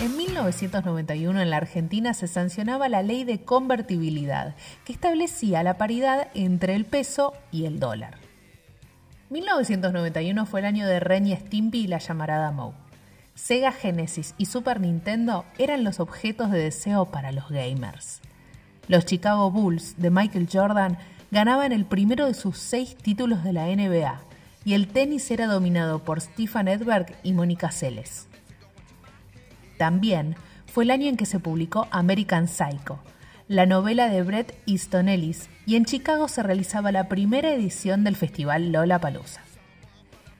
En 1991 en la Argentina se sancionaba la ley de convertibilidad, que establecía la paridad entre el peso y el dólar. 1991 fue el año de Ren y Stimpy y la llamarada Moe. Sega Genesis y Super Nintendo eran los objetos de deseo para los gamers. Los Chicago Bulls de Michael Jordan ganaban el primero de sus seis títulos de la NBA y el tenis era dominado por Stefan Edberg y Mónica Seles. También fue el año en que se publicó American Psycho, la novela de Bret Easton Ellis, y en Chicago se realizaba la primera edición del festival Lollapalooza.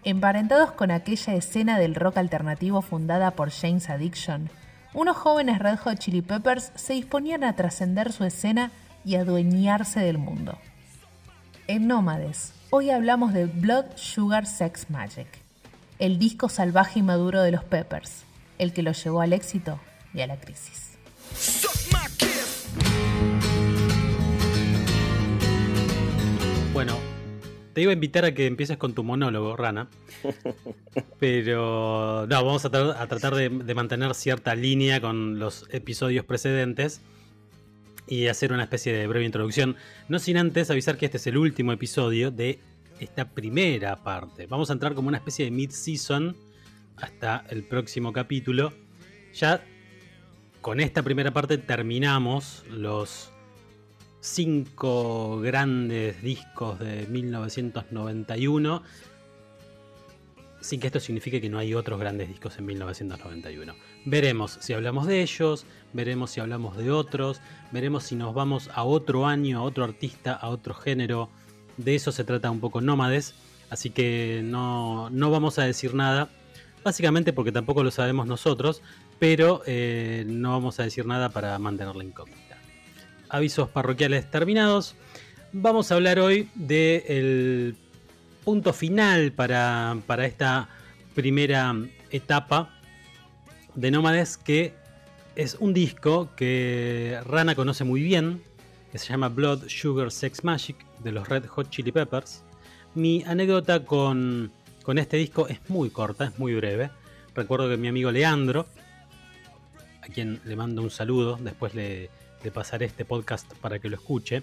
Emparentados con aquella escena del rock alternativo fundada por James Addiction, unos jóvenes Red Hot Chili Peppers se disponían a trascender su escena y adueñarse del mundo. En Nómades, hoy hablamos de Blood Sugar Sex Magic, el disco salvaje y maduro de los Peppers, el que los llevó al éxito y a la crisis. Bueno, te iba a invitar a que empieces con tu monólogo, Rana. Pero no, vamos a, tratar de, mantener cierta línea con los episodios precedentes y hacer una especie de breve introducción. No sin antes avisar que este es el último episodio de esta primera parte. Vamos a entrar como una especie de mid-season hasta el próximo capítulo. Ya con esta primera parte terminamos los cinco grandes discos de 1991. Sin que esto signifique que no hay otros grandes discos en 1991. Veremos si hablamos de ellos, veremos si hablamos de otros, veremos si nos vamos a otro año, a otro artista, a otro género. De eso se trata un poco Nómades. Así que no, no vamos a decir nada básicamente porque tampoco lo sabemos nosotros, pero eh, no vamos a decir nada para mantener la incógnita. Avisos parroquiales terminados. Vamos a hablar hoy del punto final para, para esta primera etapa de Nómades, que es un disco que Rana conoce muy bien, que se llama Blood, Sugar, Sex Magic, de los Red Hot Chili Peppers. Mi anécdota con con este disco es muy corta, es muy breve. Recuerdo que mi amigo Leandro, a quien le mando un saludo, después le, pasaré este podcast para que lo escuche,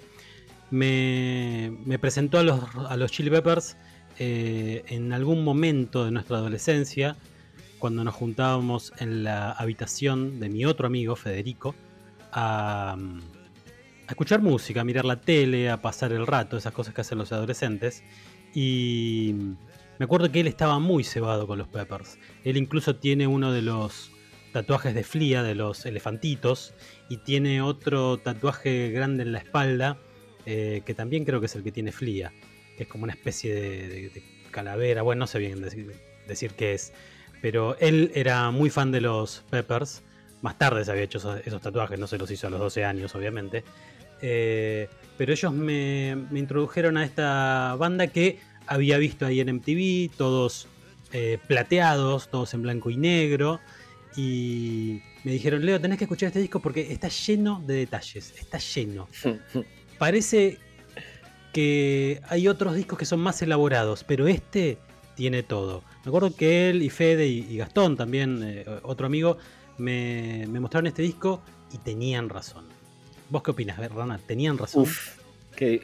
me, presentó a los, a los Chili Peppers eh, en algún momento de nuestra adolescencia, cuando nos juntábamos en la habitación de mi otro amigo, Federico, a, a escuchar música, a mirar la tele, a pasar el rato, esas cosas que hacen los adolescentes. Y me acuerdo que él estaba muy cebado con los Peppers. Él incluso tiene uno de los tatuajes de Flia, de los elefantitos, y tiene otro tatuaje grande en la espalda, eh, que también creo que es el que tiene Flia, que es como una especie de, calavera, bueno, no sé bien decir, qué es, pero él era muy fan de los Peppers, más tarde se había hecho esos, tatuajes, no se los hizo a los 12 años, obviamente, eh, pero ellos me introdujeron a esta banda que había visto ahí en MTV, todos eh, plateados, todos en blanco y negro. Y me dijeron, Leo, tenés que escuchar este disco porque está lleno de detalles, está lleno. Parece que hay otros discos que son más elaborados, pero este tiene todo. Me acuerdo que él y Fede y, Gastón, también eh, otro amigo, me, mostraron este disco y tenían razón. ¿Vos qué opinas, Rana? ¿Tenían razón?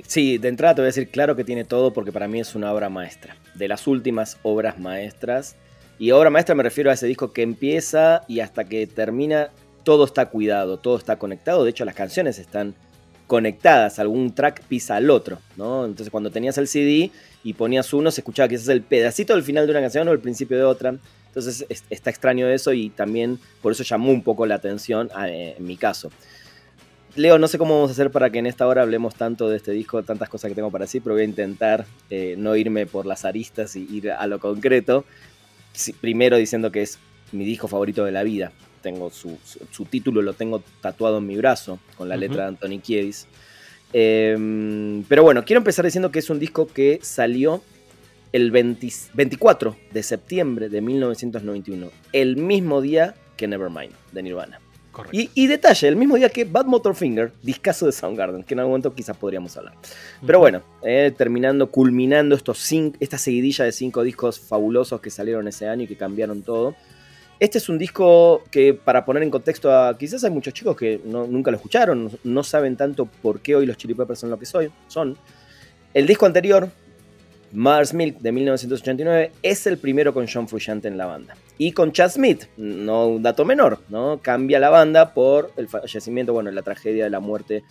sí, de entrada te voy a decir claro que tiene todo porque para mí es una obra maestra. De las últimas obras maestras. Y obra maestra me refiero a ese disco que empieza y hasta que termina todo está cuidado, todo está conectado. De hecho, las canciones están conectadas, algún track pisa al otro, ¿no? Entonces cuando tenías el CD y ponías uno, se escuchaba es el pedacito del final de una canción o el principio de otra. Entonces está extraño eso y también por eso llamó un poco la atención eh, en mi caso. Leo, no sé cómo vamos a hacer para que en esta hora hablemos tanto de este disco, tantas cosas que tengo para decir, pero voy a intentar eh, no irme por las aristas y ir a lo concreto. primero diciendo que es mi disco favorito de la vida. Tengo su, título, lo tengo tatuado en mi brazo, con la letra de Anthony Kiedis. Em, pero bueno, quiero empezar diciendo que es un disco que salió el 24 de septiembre de 1991, el mismo día que Nevermind de Nirvana. Y, y, detalle, el mismo día que Bad Motorfinger, discazo de Soundgarden, que en algún momento quizás podríamos hablar. Pero bueno, eh, terminando, culminando estos cinco, esta seguidilla de cinco discos fabulosos que salieron ese año y que cambiaron todo. Este es un disco que, para poner en contexto a. Quizás hay muchos chicos que nunca lo escucharon, no saben tanto por qué hoy los Chili Peppers son lo que soy, son. El disco anterior, Mars Milk de 1989 es el primero con John Frusciante en la banda. Y con Chad Smith, no un dato menor, ¿no? Cambia la banda por el fallecimiento, bueno, la tragedia de la muerte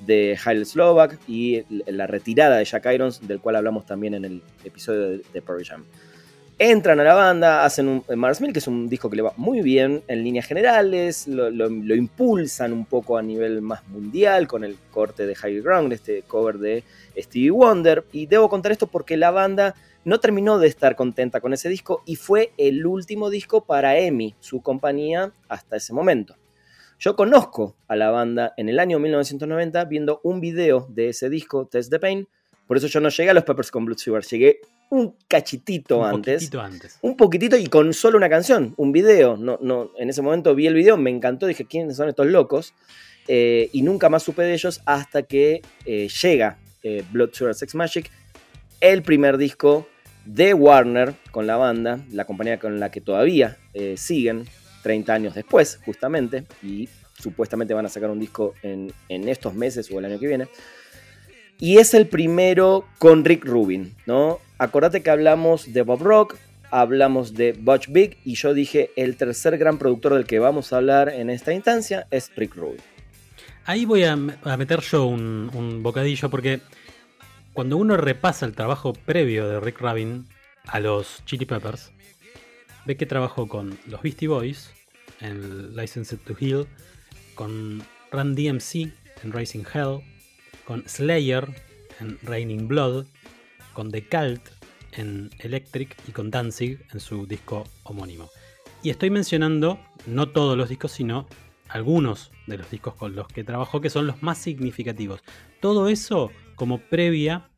de Haile Slovak y la retirada de Jack Irons, del cual hablamos también en el episodio de, de Pearl Jam. Entran a la banda, hacen un Mars Milk, que es un disco que le va muy bien en líneas generales, lo, lo impulsan un poco a nivel más mundial con el corte de High Ground, este cover de Stevie Wonder. Y debo contar esto porque la banda no terminó de estar contenta con ese disco y fue el último disco para EMI, su compañía, hasta ese momento. Yo conozco a la banda en el año 1990 viendo un video de ese disco, Test the Pain. Por eso yo no llegué a los Peppers con Blood Sugar, llegué un cachitito un antes. Poquitito antes. Un poquitito y con solo una canción, un video. No, no, en ese momento vi el video, me encantó, dije, ¿quiénes son estos locos? Eh, y nunca más supe de ellos hasta que eh, llega eh, Blood Sugar Sex Magic, el primer disco de Warner con la banda, la compañía con la que todavía siguen 30 años después, justamente, y supuestamente van a sacar un disco en, en, estos meses o el año que viene. Y es el primero con Rick Rubin, ¿no? Acordate que hablamos de Bob Rock, hablamos de Butch Big, y yo dije el tercer gran productor del que vamos a hablar en esta instancia es Rick Rubin. Ahí voy a, meter yo un, bocadillo porque cuando uno repasa el trabajo previo de Rick Rubin a los Chili Peppers, ve que trabajó con los Beastie Boys en Licensed to Heal, con Run DMC en Racing Hell, con Slayer en Raining Blood, con The Cult en Electric y con Danzig en su disco homónimo. Y estoy mencionando no todos los discos, sino algunos de los discos con los que trabajó que son los más significativos. Todo eso como previa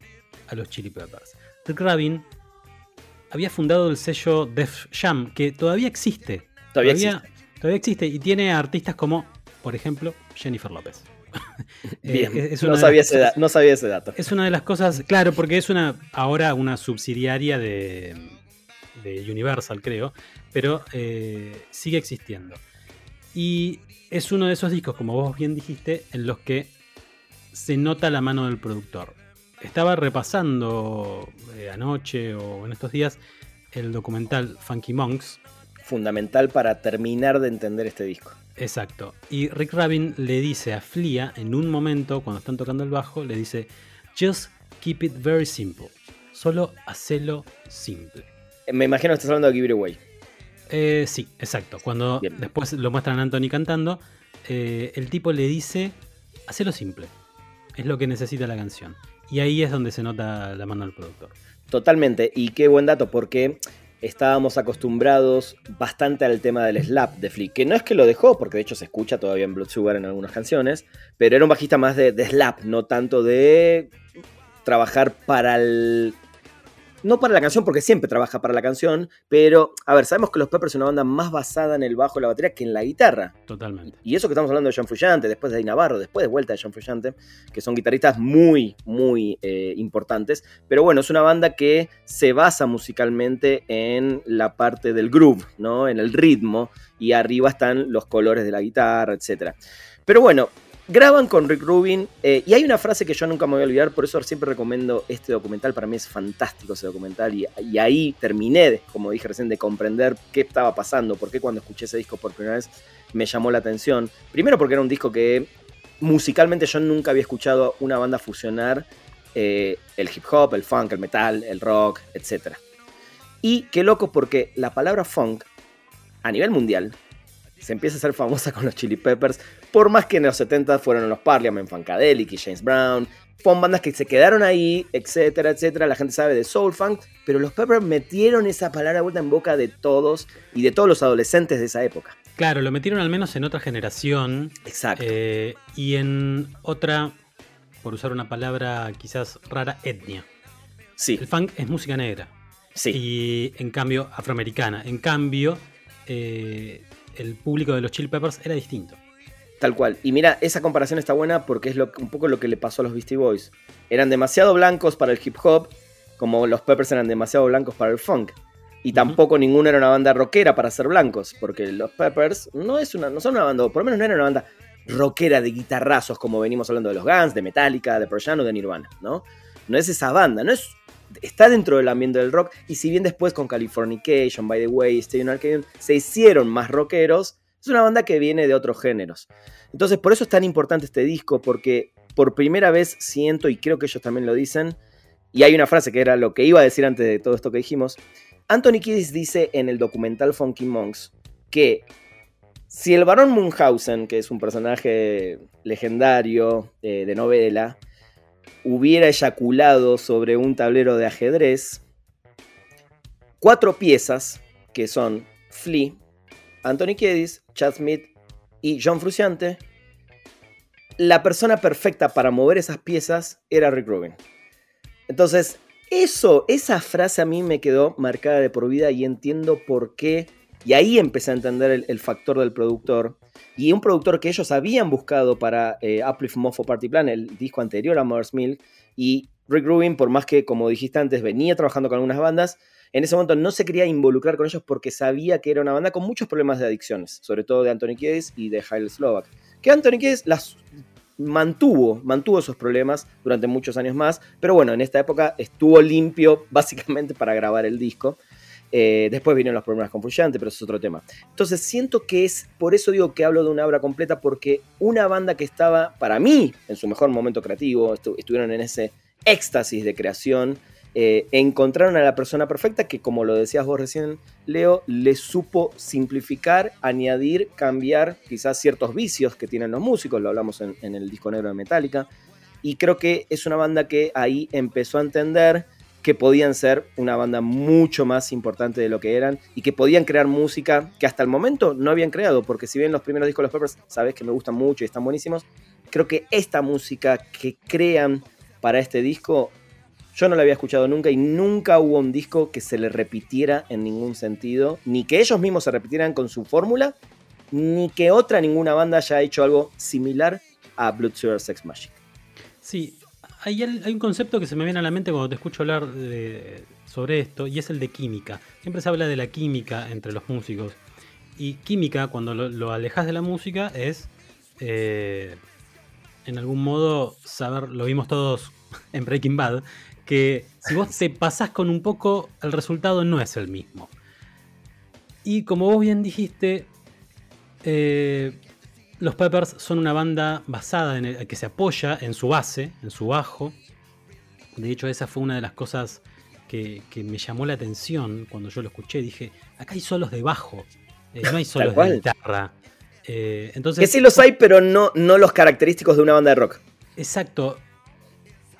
a los Chili Peppers. Rick Rabin había fundado el sello Def Jam, que todavía existe. Todavía, existe. Todavía existe y tiene artistas como, por ejemplo, Jennifer López. Bien, eh, es no, sabía ese no, sabía ese dato. Es una de las cosas, claro, porque es una ahora una subsidiaria de, de Universal, creo, pero eh, sigue existiendo. Y es uno de esos discos, como vos bien dijiste, en los que se nota la mano del productor. Estaba repasando eh, anoche o en estos días el documental Funky Monks. Fundamental para terminar de entender este disco. Exacto. Y Rick Rabin le dice a Flia en un momento, cuando están tocando el bajo, le dice, just keep it very simple. Solo hacelo simple. Me imagino que estás hablando de Give It Away. Eh, sí, exacto. Cuando después lo muestran a Anthony cantando, eh, el tipo le dice, hacelo simple. Es lo que necesita la canción. Y ahí es donde se nota la mano del productor. Totalmente. Y qué buen dato, porque estábamos acostumbrados bastante al tema del slap de Flick, que no es que lo dejó, porque de hecho se escucha todavía en Blood Sugar en algunas canciones, pero era un bajista más de, de slap, no tanto de trabajar para el no para la canción, porque siempre trabaja para la canción, pero, a ver, sabemos que los Peppers es una banda más basada en el bajo y la batería que en la guitarra. Totalmente. Y eso que estamos hablando de John Frusciante, después de Navarro, después de vuelta de John Frusciante, que son guitarristas muy, muy eh, importantes. Pero bueno, es una banda que se basa musicalmente en la parte del groove, ¿no? En el ritmo, y arriba están los colores de la guitarra, etc. Pero bueno, Graban con Rick Rubin eh, y hay una frase que yo nunca me voy a olvidar, por eso siempre recomiendo este documental, para mí es fantástico ese documental y, ahí terminé, como dije recién, de comprender qué estaba pasando, por qué cuando escuché ese disco por primera vez me llamó la atención. Primero porque era un disco que musicalmente yo nunca había escuchado una banda fusionar eh, el hip hop, el funk, el metal, el rock, etc. Y qué loco porque la palabra funk a nivel mundial se empieza a ser famosa con los Chili Peppers, por más que en los 70 fueron los Parliament, Funkadelic y James Brown, fueron bandas que se quedaron ahí, etcétera, etcétera, la gente sabe de Soul Funk, pero los Peppers metieron esa palabra vuelta en boca de todos y de todos los adolescentes de esa época. Claro, lo metieron al menos en otra generación. Exacto. Eh, y en otra, por usar una palabra quizás rara, etnia. Sí. El funk es música negra. Sí. Y en cambio, afroamericana. En cambio, eh, el público de los Chill Peppers era distinto. Tal cual. Y mira, esa comparación está buena porque es lo, un poco lo que le pasó a los Beastie Boys. Eran demasiado blancos para el hip hop, como los Peppers eran demasiado blancos para el funk. Y tampoco ninguno era una banda rockera para ser blancos, porque los Peppers no, es una, no son una banda, por lo menos no era una banda rockera de guitarrazos como venimos hablando de los Guns, de Metallica, de Pearl o de Nirvana, ¿no? No es esa banda, no es está dentro del ambiente del rock y si bien después con Californication, By the Way, Stadium Arcadium se hicieron más rockeros, es una banda que viene de otros géneros. Entonces por eso es tan importante este disco porque por primera vez siento y creo que ellos también lo dicen y hay una frase que era lo que iba a decir antes de todo esto que dijimos, Anthony Kiddis dice en el documental Funky Monks que si el barón Munchausen, que es un personaje legendario eh, de novela, hubiera eyaculado sobre un tablero de ajedrez, cuatro piezas, que son Flea, Anthony Kiedis, Chad Smith y John Frusciante, la persona perfecta para mover esas piezas era Rick Rubin. Entonces, eso, esa frase a mí me quedó marcada de por vida y entiendo por qué. Y ahí empecé a entender el, factor del productor. Y un productor que ellos habían buscado para eh, Uplift Mofo Party Plan, el disco anterior a Mother's Milk. Y Rick Rubin, por más que, como dijiste antes, venía trabajando con algunas bandas, en ese momento no se quería involucrar con ellos porque sabía que era una banda con muchos problemas de adicciones, sobre todo de Anthony Kiedis y de Haile Slovak. Que Anthony Kiedis las mantuvo, mantuvo esos problemas durante muchos años más, pero bueno, en esta época estuvo limpio básicamente para grabar el disco. Eh, después vinieron los problemas con Frusciante, pero eso es otro tema. Entonces siento que es, por eso digo que hablo de una obra completa, porque una banda que estaba, para mí, en su mejor momento creativo, estuvieron en ese éxtasis de creación, eh, encontraron a la persona perfecta que, como lo decías vos recién, Leo, le supo simplificar, añadir, cambiar quizás ciertos vicios que tienen los músicos, lo hablamos en, en el disco negro de Metallica, y creo que es una banda que ahí empezó a entender que podían ser una banda mucho más importante de lo que eran y que podían crear música que hasta el momento no habían creado, porque si bien los primeros discos de los Peppers sabes que me gustan mucho y están buenísimos, creo que esta música que crean para este disco yo no la había escuchado nunca y nunca hubo un disco que se le repitiera en ningún sentido, ni que ellos mismos se repitieran con su fórmula, ni que otra ninguna banda haya hecho algo similar a Blood Sugar Sex Magic. Sí, hay, un concepto que se me viene a la mente cuando te escucho hablar sobre esto y es el de química. Siempre se habla de la química entre los músicos. Y química, cuando lo, alejas de la música, es eh, en algún modo saber, lo vimos todos en Breaking Bad, que si vos te pasás con un poco, el resultado no es el mismo. Y como vos bien dijiste, eh, los Peppers son una banda basada en el, que se apoya en su base, en su bajo. De hecho, esa fue una de las cosas que, me llamó la atención cuando yo lo escuché. Dije, acá hay solos de bajo, eh, no hay solos de guitarra. Eh, entonces, que sí los hay, pero no, no los característicos de una banda de rock. Exacto.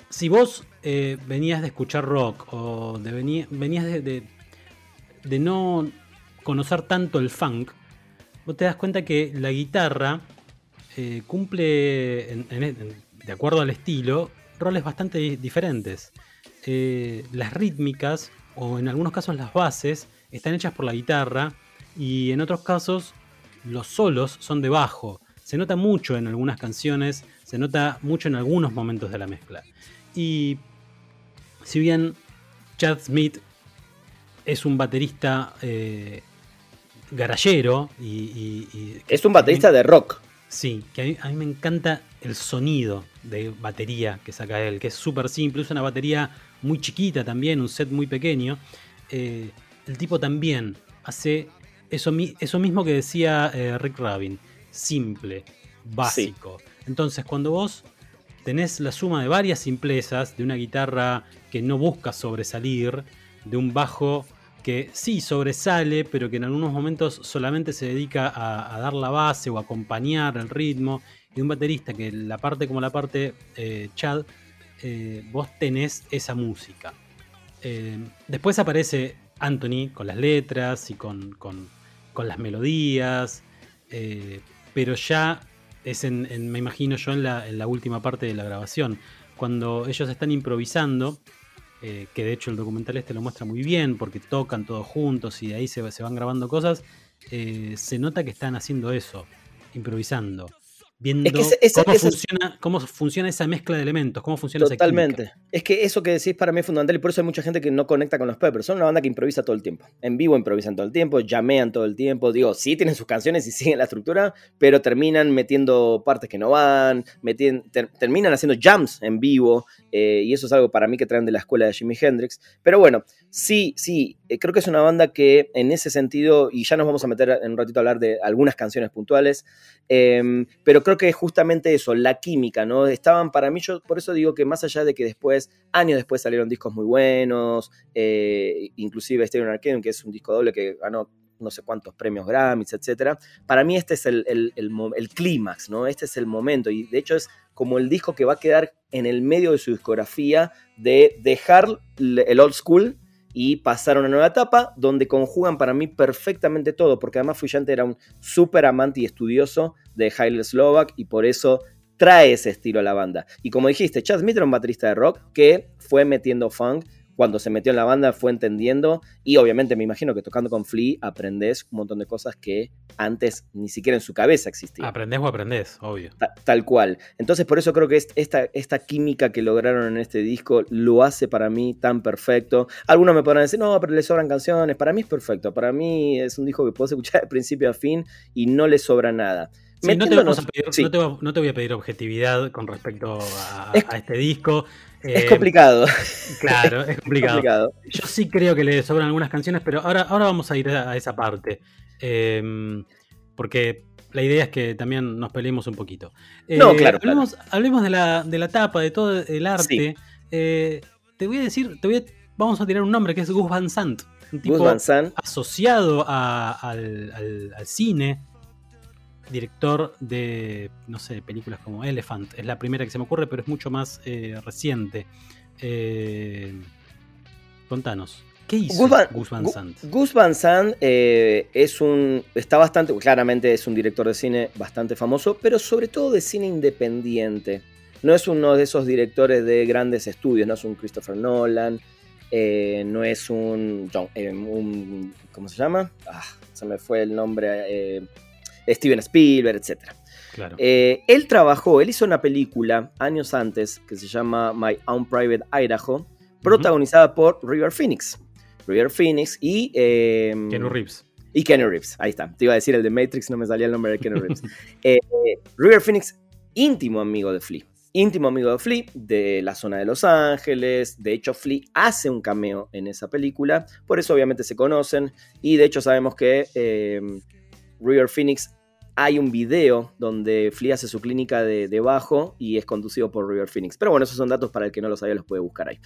Si vos eh, venías de escuchar rock o de venías de, de, no conocer tanto el funk, vos te das cuenta que la guitarra eh, cumple, de acuerdo al estilo, roles bastante diferentes. Eh, las rítmicas, o en algunos casos las bases, están hechas por la guitarra y en otros casos los solos son de bajo. Se nota mucho en algunas canciones, se nota mucho en algunos momentos de la mezcla. Y si bien Chad Smith es un baterista eh, garallero y, Es un baterista de rock. Sí, que a mí, me encanta el sonido de batería que saca él, que es súper simple, es una batería muy chiquita también, un set muy pequeño. Eh, el tipo también hace eso, eso mismo que decía eh, Rick Rabin, simple, básico. Entonces, cuando vos tenés la suma de varias simplezas, de una guitarra que no busca sobresalir, de un bajo que sí sobresale, pero que en algunos momentos solamente se dedica a, dar la base o acompañar el ritmo, y un baterista que la parte como la parte eh, Chad, eh, vos tenés esa música. Eh, después aparece Anthony con las letras y con, con, con las melodías, pero ya es en, me imagino yo, en la, última parte de la grabación. Cuando ellos están improvisando, eh, que de hecho el documental este lo muestra muy bien, porque tocan todos juntos y de ahí se, van grabando cosas, eh, se nota que están haciendo eso, improvisando. Viendo cómo, funciona, cómo, funciona, esa mezcla de elementos, cómo funciona Totalmente. esa Es que eso que decís para mí es fundamental y por eso hay mucha gente que no conecta con los Peppers. Son una banda que improvisa todo el tiempo. En vivo improvisan todo el tiempo, llamean todo el tiempo. Digo, sí tienen sus canciones y siguen la estructura, pero terminan metiendo partes que no van, terminan haciendo jams en vivo. Eh, y eso es algo para mí que traen de la escuela de Jimi Hendrix. Pero bueno, sí, sí, eh, creo que es una banda que en ese sentido, y ya nos vamos a meter en un ratito a hablar de algunas canciones puntuales, em, pero creo que es justamente eso, la química, ¿no? Estaban para mí, yo por eso digo que más allá de que después, años después salieron discos muy buenos, eh, inclusive Stereo Arcade, que es un disco doble que ganó no sé cuántos premios Grammys, etc. Para mí este es el, el clímax, ¿no? Este es el momento y de hecho es como el disco que va a quedar en el medio de su discografía de dejar el old school y pasar a una nueva etapa donde conjugan para mí perfectamente todo, porque además Fuyante era un súper amante y estudioso de Haile Slovak y por eso trae ese estilo a la banda. Y como dijiste, Chad Smith era un baterista de rock que fue metiendo funk cuando se metió en la banda fue entendiendo y obviamente me imagino que tocando con Flea aprendes un montón de cosas que antes ni siquiera en su cabeza existían. Aprendés o aprendés, obvio. tal cual. Entonces por eso creo que esta, esta química que lograron en este disco lo hace para mí tan perfecto. Algunos me podrán decir, no, pero le sobran canciones. Para mí es perfecto. Para mí es un disco que puedo escuchar de principio a fin y no le sobra nada. no, te voy a pedir objetividad con respecto a este disco. Es eh, complicado. Claro, es complicado. Yo sí creo que le sobran algunas canciones, pero ahora, ahora vamos a ir a, esa parte. Em, porque la idea es que también nos peleemos un poquito. no, eh, claro. Hablemos, de, la, de, la, tapa, de todo el arte. Eh, te voy a decir, te voy vamos a tirar un nombre que es Gus Van Sant. Un tipo Van Sant. asociado al, al cine director de, no sé, películas como Elephant. Es la primera que se me ocurre, pero es mucho más eh, reciente. Eh, contanos. ¿Qué hizo Gus Van, Sant? Gus Van Sant eh, es un. Está bastante. Claramente es un director de cine bastante famoso, pero sobre todo de cine independiente. No es uno de esos directores de grandes estudios, no es un Christopher Nolan, no es un, un. ¿Cómo se llama? Ah, se me fue el nombre. Steven Spielberg, etc. Eh, él trabajó, él hizo una película años antes que se llama My Own Private Idaho, protagonizada por River Phoenix. River Phoenix y... Eh, Reeves. Y Kenny Reeves, ahí está. Te iba a decir el de Matrix, no me salía el nombre de Kenny Reeves. Eh, River Phoenix, íntimo amigo de Flea. Íntimo amigo de Flea, de la zona de Los Ángeles. De hecho, Flea hace un cameo en esa película. Por eso, obviamente, se conocen. Y de hecho, sabemos que eh, River Phoenix hay un video donde Flea hace su clínica de, bajo y es conducido por River Phoenix. Pero bueno, esos son datos para el que no lo sabía, los puede buscar ahí.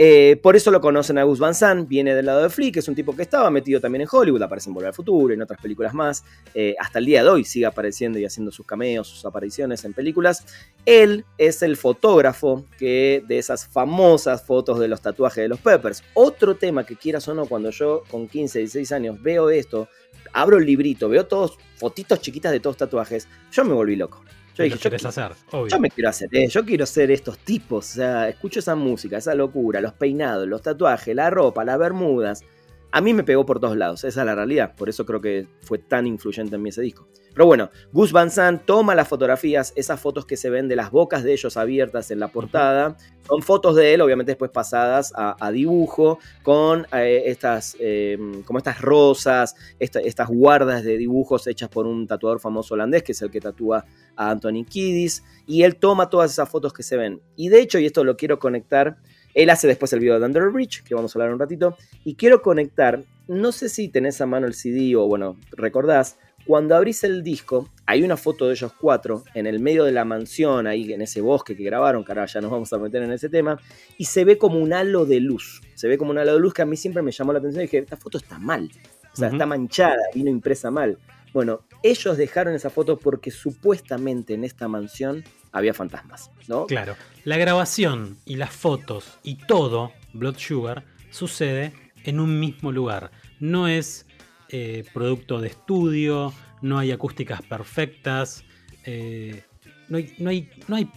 Eh, por eso lo conocen a Gus Van Sant, viene del lado de que es un tipo que estaba metido también en Hollywood, aparece en Volver al Futuro, en otras películas más. Eh, hasta el día de hoy sigue apareciendo y haciendo sus cameos, sus apariciones en películas. Él es el fotógrafo que, de esas famosas fotos de los tatuajes de los Peppers. Otro tema que quieras o no, cuando yo con 15, 16 años veo esto, abro el librito, veo todos fotitos chiquitas de todos tatuajes, yo me volví loco. Yo dije, yo, hacer, yo me quiero hacer, eh, yo quiero ser estos tipos, o sea, escucho esa música, esa locura, los peinados, los tatuajes, la ropa, las bermudas. A mí me pegó por todos lados, esa es la realidad, por eso creo que fue tan influyente en mí ese disco. Pero bueno, Gus Van Sant toma las fotografías, esas fotos que se ven de las bocas de ellos abiertas en la portada, son fotos de él, obviamente después pasadas a, dibujo, con eh, estas, em, como estas rosas, estas guardas de dibujos hechas por un tatuador famoso holandés, que es el que tatúa a Anthony Kiddis, y él toma todas esas fotos que se ven. Y de hecho, y esto lo quiero conectar, él hace después el video de Under the Bridge, que vamos a hablar un ratito, y quiero conectar, no sé si tenés a mano el CD o bueno, recordás, cuando abrís el disco, hay una foto de ellos cuatro en el medio de la mansión, ahí en ese bosque que grabaron, ahora ya nos vamos a meter en ese tema, y se ve como un halo de luz. Se ve como un halo de luz que a mí siempre me llamó la atención y dije, esta foto está mal. O sea, está manchada, vino impresa mal. Bueno, ellos dejaron esa foto porque supuestamente en esta mansión había fantasmas, ¿no? Claro. La grabación y las fotos y todo, Blood Sugar, sucede en un mismo lugar. No es eh, producto de estudio, no hay acústicas perfectas, eh, no, hay, no, hay, no, hay,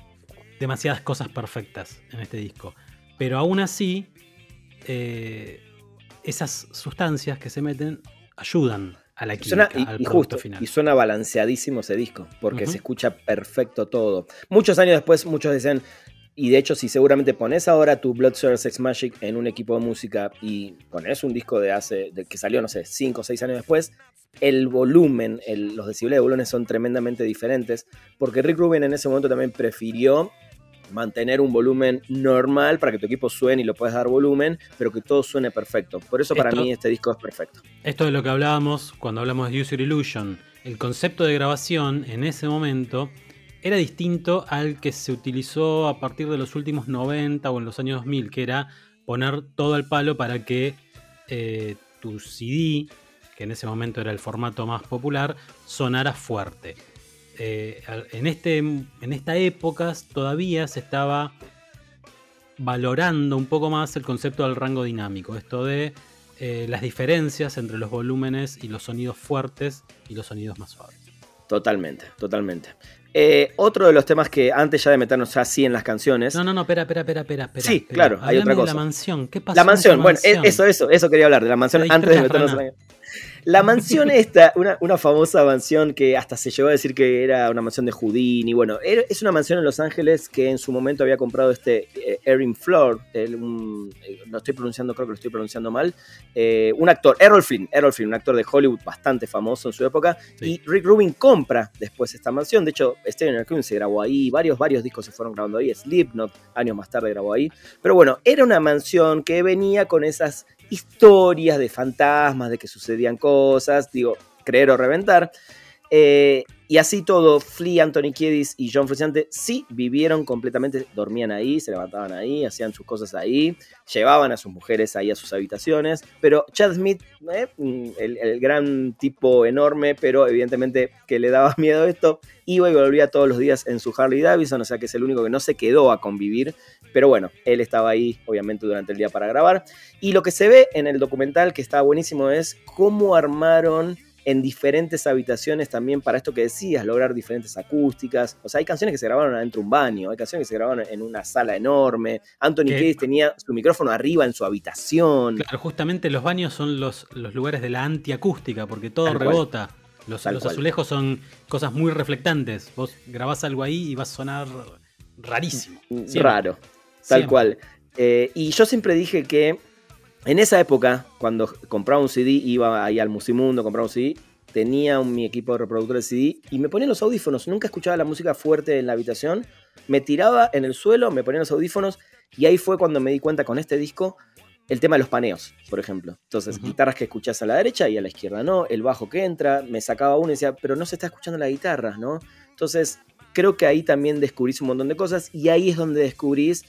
demasiadas cosas perfectas en este disco. Pero aún así, eh, esas sustancias que se meten ayudan a la química, Suena, y, al y producto justo, final. y suena balanceadísimo ese disco, porque se escucha perfecto todo. Muchos años después, muchos decían, y de hecho, si seguramente pones ahora tu Blood Sugar Sex Magic en un equipo de música y pones un disco de hace, de que salió, no sé, 5 o 6 años después, el volumen, el- los decibeles de volumen son tremendamente diferentes, porque Rick Rubin en ese momento también prefirió mantener un volumen normal para que tu equipo suene y lo puedas dar volumen, pero que todo suene perfecto. Por eso para Esto- mí este disco es perfecto. Esto de lo que hablábamos cuando hablamos de User Illusion. El concepto de grabación en ese momento era distinto al que se utilizó a partir de los últimos 90 o en los años 2000, que era poner todo al palo para que eh, tu CD, que en ese momento era el formato más popular, sonara fuerte. Eh, en, este, en esta época todavía se estaba valorando un poco más el concepto del rango dinámico, esto de eh, las diferencias entre los volúmenes y los sonidos fuertes y los sonidos más suaves. Totalmente, totalmente. Eh, otro de los temas que antes ya de meternos así en las canciones. No, no, no, espera, espera, espera, espera. Sí, espera. claro, hay otra de cosa. la mansión, ¿qué pasó? La mansión, bueno, mansión? eso, eso, eso quería hablar, de la mansión Te antes de meternos en la... La mansión esta, una, una famosa mansión que hasta se llegó a decir que era una mansión de Houdini. Bueno, era- es una mansión en Los Ángeles que en su momento había comprado este eh, Erin Floor, el- un- eh, lo estoy pronunciando, creo que lo estoy pronunciando mal, eh, un actor, Errol Flynn, Errol Flynn, un actor de Hollywood bastante famoso en su época, Sí. y Rick Rubin compra después esta mansión. De hecho, Steven Queen se grabó ahí, varios, varios discos se fueron grabando ahí, Slipknot años más tarde grabó ahí. Pero bueno, era una mansión que venía con esas historias de fantasmas, de que sucedían cosas, digo, creer o reventar. Eh, y así todo, Flea, Anthony Kiedis y John Frusciante sí vivieron completamente, dormían ahí, se levantaban ahí, hacían sus cosas ahí, llevaban a sus mujeres ahí a sus habitaciones, pero Chad Smith, eh, el, el gran tipo enorme, pero evidentemente que le daba miedo esto, iba y volvía todos los días en su Harley Davidson, o sea que es el único que no se quedó a convivir, pero bueno, él estaba ahí obviamente durante el día para grabar. Y lo que se ve en el documental, que está buenísimo, es cómo armaron en diferentes habitaciones también para esto que decías, lograr diferentes acústicas. O sea, hay canciones que se grabaron adentro de un baño, hay canciones que se grabaron en una sala enorme. Anthony. Kiedis tenía su micrófono arriba en su habitación. Claro, justamente los baños son los, los lugares de la antiacústica, porque todo Tal cual. rebota. Los, los azulejos son cosas muy reflectantes. Vos grabás algo ahí y va a sonar rarísimo. Siempre. Raro, tal Siempre. cual. Eh, y yo siempre dije que en esa época, cuando compraba un CD, iba ahí al Musimundo, compraba un CD, tenía un- mi equipo de reproductor de CD y me ponía los audífonos. Nunca escuchaba la música fuerte en la habitación. Me tiraba en el suelo, me ponía los audífonos y ahí fue cuando me di cuenta con este disco el tema de los paneos, por ejemplo. Entonces, guitarras que escuchás a la derecha y a la izquierda no, el bajo que entra, me sacaba uno y decía, pero no se está escuchando la guitarra, ¿no? Entonces, creo que ahí también descubrís un montón de cosas y ahí es donde descubrís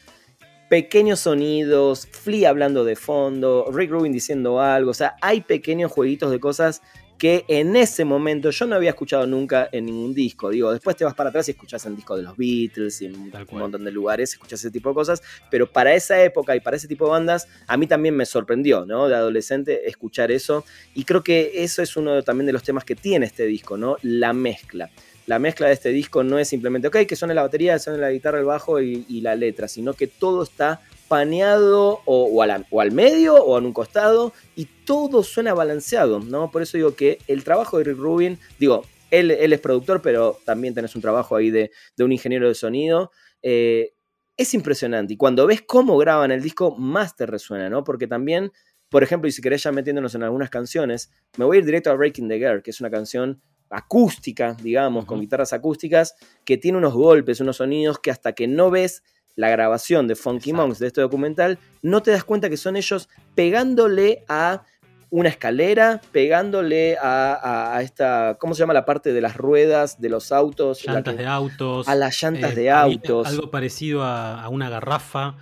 pequeños sonidos, Flea hablando de fondo, Rick Rubin diciendo algo, o sea, hay pequeños jueguitos de cosas que en ese momento yo no había escuchado nunca en ningún disco. Digo, después te vas para atrás y escuchás en discos de los Beatles y en un montón de lugares, escuchás ese tipo de cosas, pero para esa época y para ese tipo de bandas, a mí también me sorprendió, ¿no? De adolescente escuchar eso y creo que eso es uno también de los temas que tiene este disco, ¿no? La mezcla. La mezcla de este disco no es simplemente, ok, que suene la batería, suene la guitarra, el bajo y, la letra, sino que todo está paneado o, o al medio o en un costado y todo suena balanceado, ¿no? Por eso digo que el trabajo de Rick Rubin, digo, él, él es productor, pero también tenés un trabajo ahí de, de un ingeniero de sonido. eh, es impresionante y cuando ves cómo graban el disco, más te resuena, ¿no? Porque también, por ejemplo, y si querés ya metiéndonos en algunas canciones, me voy a ir directo a Breaking the Girl, que es una canción acústica, digamos, con guitarras acústicas, que tiene unos golpes, unos sonidos que hasta que no ves la grabación de Funky Exacto. Monks de este documental, no te das cuenta que son ellos pegándole a una escalera, pegándole a, a- a esta, ¿cómo se llama la parte de las ruedas de los autos? La Llantas que- de autos. a las llantas eh, de autos. Algo parecido a, a una garrafa.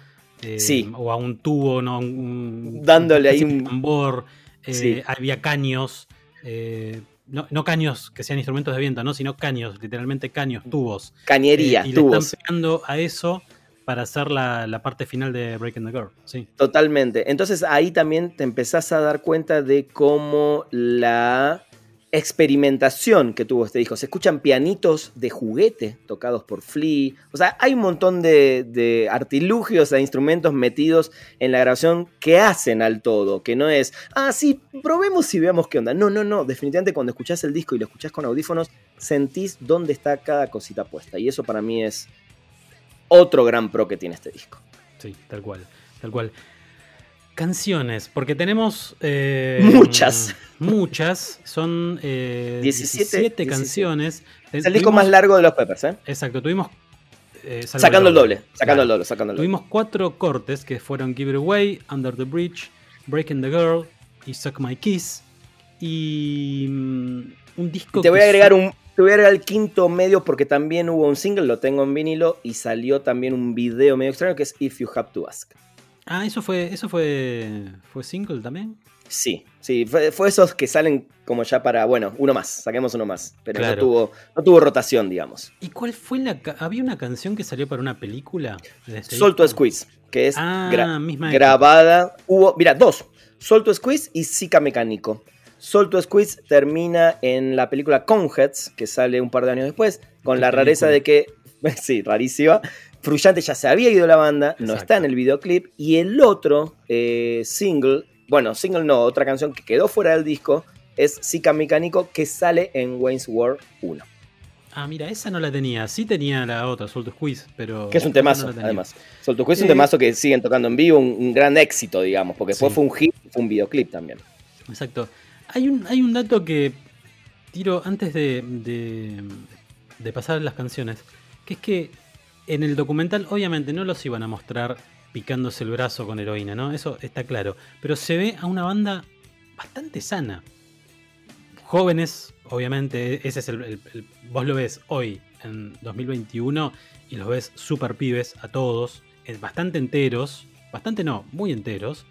eh, Sí. O a un tubo, ¿no? Un- Dándole ahí un- tambor. eh, Sí. Había caños. eh, no, no caños que sean instrumentos de viento, ¿no? Sino caños, literalmente caños, tubos. Cañería, Eh, y le tubos. están pegando a eso para hacer la, la parte final de Breaking the Girl. Sí. Totalmente. Entonces ahí también te empezás a dar cuenta de cómo la experimentación que tuvo este disco. Se escuchan pianitos de juguete tocados por Flea. O sea, hay un montón de, artilugios e instrumentos metidos en la grabación que hacen al todo. Que no es, ah, sí, probemos y veamos qué onda. No, no, no. Definitivamente cuando escuchás el disco y lo escuchás con audífonos, sentís dónde está cada cosita puesta. Y eso para mí es otro gran pro que tiene este disco. Sí, tal cual. Tal cual. Canciones, porque tenemos... Eh, muchas. Muchas, son 17, eh, canciones. Es el disco más largo de los Peppers, ¿eh? Exacto, tuvimos... Eh, sacando el doble, sacando el doble, sacando el doble. Tuvimos cuatro cortes que fueron Give It Away, Under the Bridge, Breaking the Girl y Suck My Kiss. Y mm, un disco... te voy a agregar un, te voy a agregar el quinto medio porque también hubo un single, lo tengo en vinilo, y salió también un video medio extraño que es If You Have to Ask. Ah, eso fue, eso fue, fue single también. Sí, sí, fue, esos que salen como ya para, bueno, uno más, saquemos uno más. Pero no, tuvo, no tuvo rotación, digamos. ¿Y cuál fue la... ¿Había una canción que salió para una película? Solto Squeeze, que es ah, grabada. Hubo, mira, dos. Solto Squeeze y Zika Mecánico. Solto Squeeze termina en la película Conheads, que sale un par de años después, con la rareza de que, sí, rarísima, Frullante ya se había ido la banda, no está en el videoclip. Y el otro eh, single, bueno, single no, otra canción que quedó fuera del disco es Zika Mecánico que sale en Wayne's World 1. Ah, mira, esa no la tenía. Sí tenía la otra, Solto Squeeze, pero. Que es un temazo, además. Solto Squeeze es un temazo que siguen tocando en vivo, un, gran éxito, digamos, porque después fue un hit, fue un videoclip también. Exacto. Hay un, hay un dato que tiro antes de, de, de pasar las canciones, que es que en el documental obviamente no los iban a mostrar picándose el brazo con heroína, ¿no? Eso está claro. Pero se ve a una banda bastante sana. Jóvenes, obviamente, ese es el, vos lo ves hoy, en 2021, y los ves super pibes a todos, bastante enteros, bastante no, muy enteros,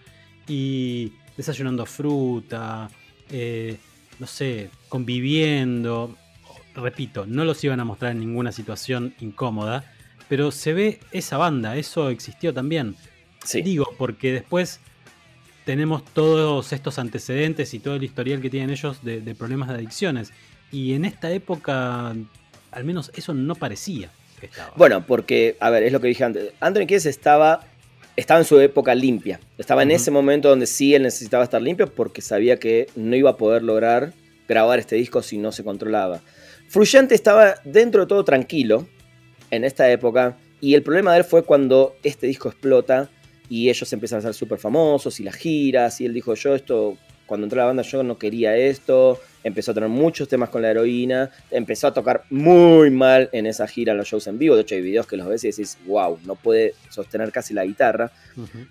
y desayunando fruta, eh, no sé, conviviendo. Repito, no los iban a mostrar en ninguna situación incómoda pero se ve esa banda, eso existió también. Sí. Digo, porque después tenemos todos estos antecedentes y todo el historial que tienen ellos de, problemas de adicciones. Y en esta época, al menos eso no parecía que estaba. Bueno, porque, a ver, es lo que dije antes. Anthony Kiedis estaba, estaba en su época limpia. Estaba en ese momento donde sí él necesitaba estar limpio porque sabía que no iba a poder lograr grabar este disco si no se controlaba. Fruyante estaba dentro de todo tranquilo, en esta época. Y el problema de él fue cuando este disco explota y ellos empiezan a ser súper famosos y las giras. Y él dijo: Yo, esto, cuando entró a la banda, yo no quería esto. Empezó a tener muchos temas con la heroína. Empezó a tocar muy mal en esa gira, en los shows en vivo. De hecho, hay videos que los ves y decís: Wow, no puede sostener casi la guitarra.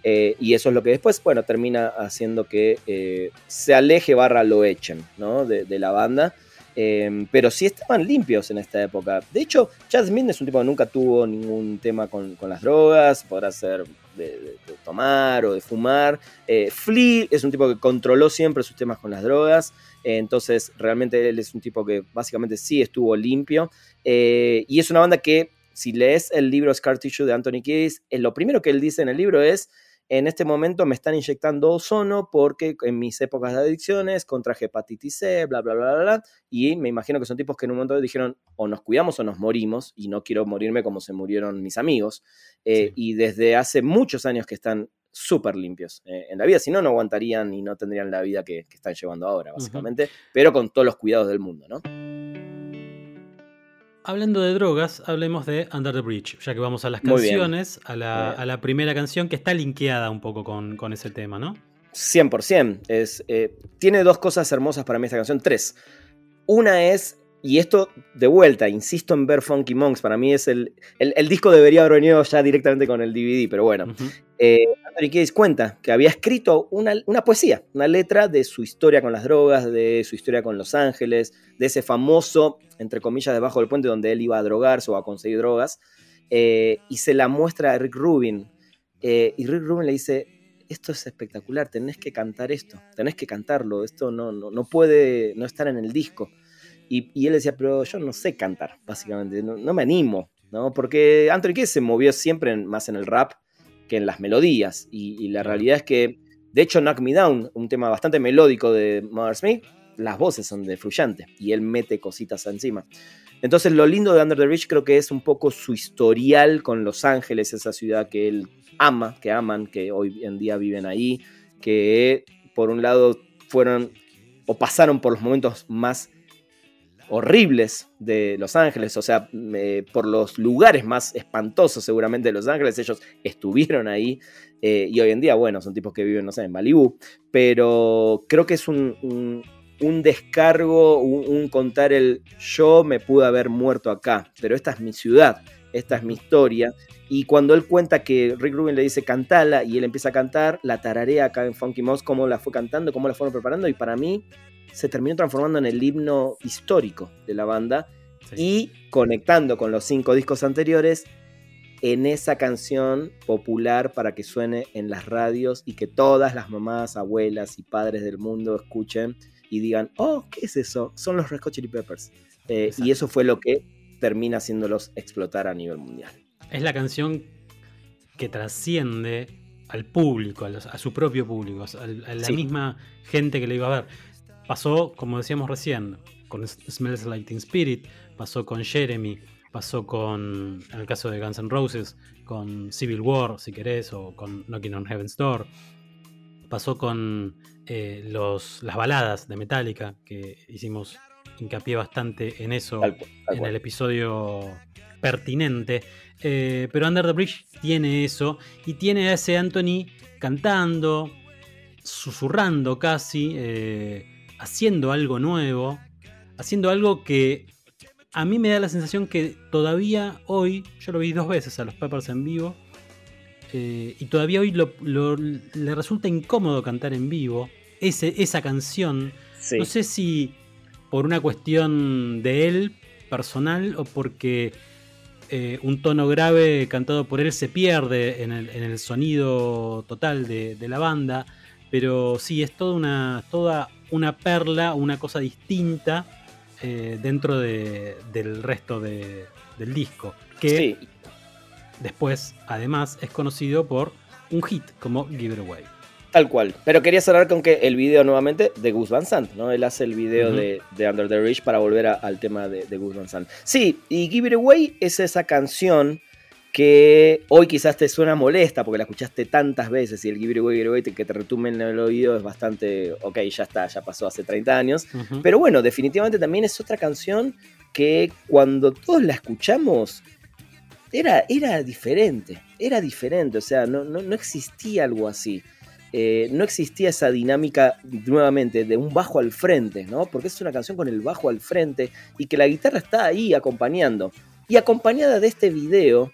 Eh, y eso es lo que después, bueno, termina haciendo que eh, se aleje barra lo echen, ¿no? de, de la banda. Em, pero sí estaban limpios en esta época. De hecho, Chad Smith es un tipo que nunca tuvo ningún tema con, las drogas, podrá ser de, tomar o de fumar. Eh, Flea es un tipo que controló siempre sus temas con las drogas. Eh, entonces, realmente él es un tipo que básicamente sí estuvo limpio. Eh, y es una banda que, si lees el libro Scar Tissue de Anthony Kiedis, lo primero que él dice en el libro es en este momento me están inyectando ozono porque en mis épocas de adicciones contraje hepatitis C, bla, bla, bla, bla, y me imagino que son tipos que en un momento dijeron o nos cuidamos o nos morimos y no quiero morirme como se murieron mis amigos. Eh, y desde hace muchos años que están súper limpios eh, en la vida, si no, no aguantarían y no tendrían la vida que, están llevando ahora, básicamente, pero con todos los cuidados del mundo, ¿no? Hablando de drogas, hablemos de Under the Bridge, ya que vamos a las canciones, a la, primera canción que está linkeada un poco con, ese tema, ¿no? 100%. Es, eh, tiene dos cosas hermosas para mí esta canción, tres. Una es, y esto de vuelta, insisto en ver Funky Monks, para mí es el, el, disco debería haber venido ya directamente con el DVD, pero bueno. Eh, Anthony Kiedis cuenta que había escrito una, una, poesía, una letra de su historia con las drogas, de su historia con Los Ángeles, de ese famoso, entre comillas, debajo del puente donde él iba a drogarse o a conseguir drogas, eh, y se la muestra a Rick Rubin. Eh, y Rick Rubin le dice, esto es espectacular, tenés que cantar esto, tenés que cantarlo, esto no, no, no puede no estar en el disco. Y, y, él decía, pero yo no sé cantar, básicamente, no, no me animo, ¿no? Porque Anthony Kiedis se movió siempre más en el rap, que en las melodías. Y, la realidad es que, de hecho, Knock Me Down, un tema bastante melódico de Mother Smith, las voces son de Fruyante y él mete cositas encima. Entonces lo lindo de Under the Bridge creo que es un poco su historial con Los Ángeles, esa ciudad que él ama, que aman, que hoy en día viven ahí, que por un lado fueron o pasaron por los momentos más horribles de Los Ángeles, o sea, por los lugares más espantosos seguramente de Los Ángeles, ellos estuvieron ahí eh, y hoy en día, bueno, son tipos que viven, no sé, en Malibú, pero creo que es un, descargo, un, contar el yo me pude haber muerto acá, pero esta es mi ciudad, esta es mi historia. Y cuando él cuenta que Rick Rubin le dice cantala y él empieza a cantar, la tararea acá en Funky Mouse, cómo la fue cantando, cómo la fueron preparando, y para mí se terminó transformando en el himno histórico de la banda y conectando con los cinco discos anteriores en esa canción popular para que suene en las radios y que todas las mamás, abuelas y padres del mundo escuchen y digan, oh, ¿qué es eso? Son los Red Hot Chili Peppers. Eh, y eso fue lo que termina haciéndolos explotar a nivel mundial. Es la canción que trasciende al público, a, su propio público, a, la misma gente que le iba a ver. Pasó, como decíamos recién, con Smells Like Teen Spirit, pasó con Jeremy, pasó con, en el caso de Guns N' Roses, con Civil War, si querés, o con Knocking on Heaven's Door. Pasó con eh, los, las baladas de Metallica, que hicimos hincapié bastante en eso en el episodio pertinente. Eh, pero Under the Bridge tiene eso y tiene a ese Anthony cantando, susurrando casi. Eh, haciendo algo nuevo, haciendo algo que a mí me da la sensación que todavía hoy, yo lo vi dos veces a los Peppers en vivo, eh, y todavía hoy le resulta incómodo cantar en vivo ese, esa canción. No sé si por una cuestión de él personal o porque eh, un tono grave cantado por él se pierde en el, sonido total de, de, la banda. Pero sí, es toda una, toda una perla, una cosa distinta eh, dentro del resto del disco. Que después, además, es conocido por un hit como Give It Away. Tal cual. Pero quería cerrar con que el video nuevamente de Gus Van Sant, ¿no? Él hace el video de, Under the Ridge para volver al tema de, de Gus Van Sant. Sí, y Give It Away es esa canción que hoy quizás te suena molesta porque la escuchaste tantas veces y el Give It que te retume en el oído es bastante, ok, ya está, ya pasó hace 30 años. Pero bueno, definitivamente también es otra canción que cuando todos la escuchamos era, era diferente, era diferente, o sea, no, no, existía algo así. Eh, no existía esa dinámica nuevamente de un bajo al frente, ¿no? Porque es una canción con el bajo al frente y que la guitarra está ahí acompañando. Y acompañada de este video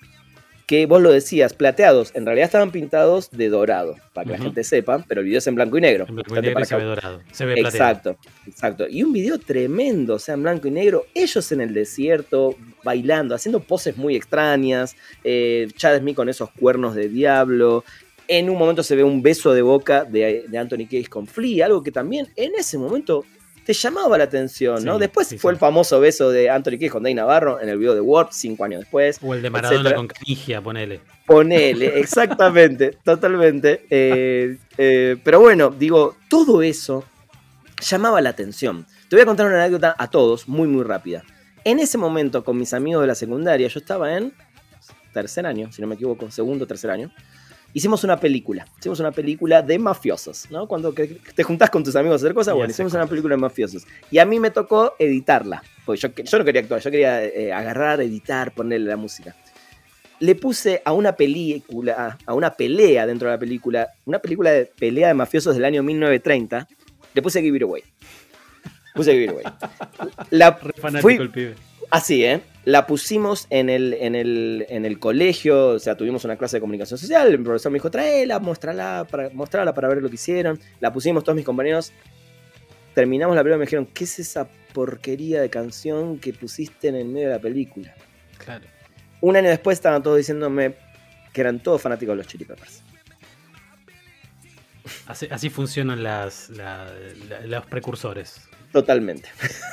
que vos lo decías, plateados, en realidad estaban pintados de dorado, para que la gente sepa, pero el video es en blanco y negro. En blanco y negro se ve dorado, se ve Exacto, exacto. Y un video tremendo, o sea, en blanco y negro, ellos en el desierto, bailando, haciendo poses muy extrañas, eh, Chad Smith con esos cuernos de diablo, en un momento se ve un beso de boca de, de Anthony Case con Flea, algo que también en ese momento te llamaba la atención, ¿no? Después fue el famoso beso de Anthony Kidd con Day Navarro en el video de Warp, cinco años después. O el de Maradona con Canigia, ponele. Ponele, exactamente, totalmente. Eh, eh, pero bueno, digo, todo eso llamaba la atención. Te voy a contar una anécdota a todos, muy, muy rápida. En ese momento, con mis amigos de la secundaria, yo estaba en tercer año, si no me equivoco, segundo o tercer año hicimos una película. Hicimos una película de mafiosos, ¿no? Cuando te juntás con tus amigos a hacer cosas, bueno, hicimos una película de mafiosos. Y a mí me tocó editarla. Porque yo, yo no quería actuar, yo quería eh, agarrar, editar, ponerle la música. Le puse a una película, a una pelea dentro de la película, una película de pelea de mafiosos del año 1930, le puse Give It Away. Puse Give It Away. La, fui, el pibe. Así, ¿eh? La pusimos en el, en, el, en el colegio, o sea, tuvimos una clase de comunicación social, el profesor me dijo, tráela, muéstrala para, mostrala para ver lo que hicieron. La pusimos todos mis compañeros. Terminamos la película y me dijeron, ¿qué es esa porquería de canción que pusiste en el medio de la película? Claro. Un año después estaban todos diciéndome que eran todos fanáticos de los Chili Peppers. Así, funcionan las, los precursores. Totalmente.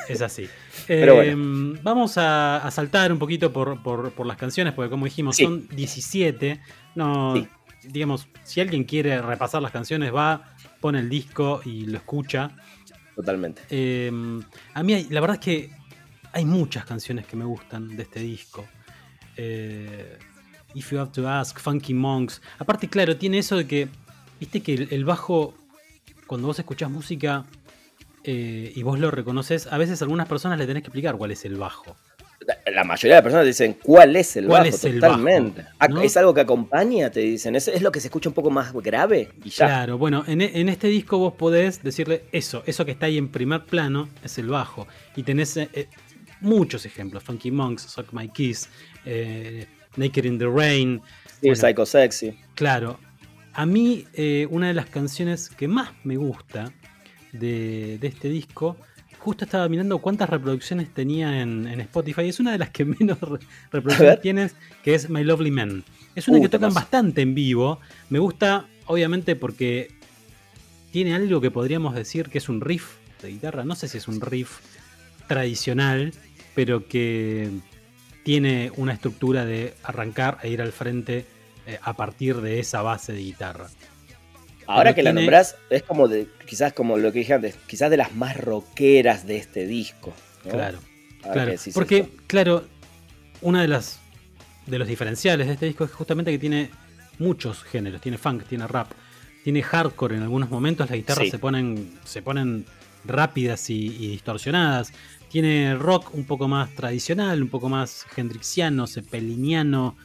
Es así. Em, vamos a, saltar un poquito por, las canciones, porque como dijimos, son 17. No, digamos, si alguien quiere repasar las canciones, va, pone el disco y lo escucha. Totalmente. Em, a mí, la verdad es que hay muchas canciones que me gustan de este disco. Eh, If You Have to Ask, Funky Monks. Aparte, claro, tiene eso de que, viste que el, bajo, cuando vos escuchás música eh, y vos lo reconoces, a veces a algunas personas le tenés que explicar cuál es el bajo. La mayoría de personas dicen cuál es el bajo, totalmente. Es algo que acompaña, te dicen. Es, es, lo que se escucha un poco más grave y ya. Claro, bueno, en, este disco vos podés decirle eso, eso que está ahí en primer plano es el bajo. Y tenés eh, eh, muchos ejemplos: Funky Monks, Suck My Kiss, Naked in the Rain. Psycho Sexy. Claro. A mí, eh, una de las canciones que más me gusta de, este disco, justo estaba mirando cuántas reproducciones tenía en, Spotify. Es una de las que menos reproducciones tienes, que es My Lovely Man. Es una uh, que tocan bastante en vivo. Me gusta, obviamente, porque tiene algo que podríamos decir que es un riff de guitarra. No sé si es un riff tradicional, pero que tiene una estructura de arrancar e ir al frente eh, a partir de esa base de guitarra. Ahora que la nombras, es como de, quizás como lo que dije antes, quizás de las más rockeras de este disco. Claro, claro. Porque, claro, una de las de los diferenciales de este disco es justamente que tiene muchos géneros. Tiene funk, tiene rap, tiene hardcore en algunos momentos. Las guitarras se ponen, se ponen rápidas y, y, distorsionadas. Tiene rock un poco más tradicional, un poco más hendrixiano, cepeliniano.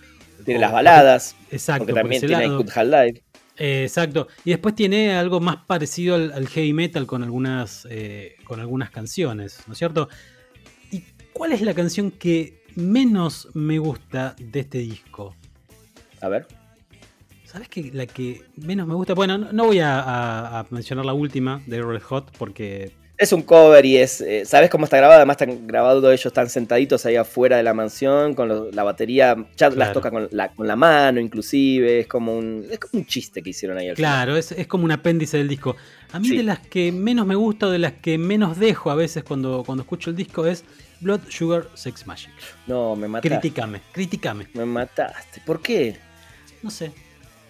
Tiene las baladas. Exacto. Porque también tiene Good Life. Eh, exacto. Y después tiene algo más parecido al, heavy metal con algunas, eh, con algunas canciones, ¿no es cierto? ¿Y cuál es la canción que menos me gusta de este disco? A ver. ¿Sabes que la que menos me gusta? Bueno, no, voy a, a, mencionar la última de Red Hot porque es un cover y es. Eh, ¿Sabes cómo está grabado? Además, están grabados ellos, están sentaditos ahí afuera de la mansión, con la batería. Chad las toca con la, con la, mano, inclusive. Es como un. Es como un chiste que hicieron ahí al Claro, es, como un apéndice del disco. A mí, de las que menos me gusta o de las que menos dejo a veces cuando, cuando escucho el disco es Blood Sugar Sex Magic. No, me mataste. Critícame, critícame. Me mataste. ¿Por qué? No sé.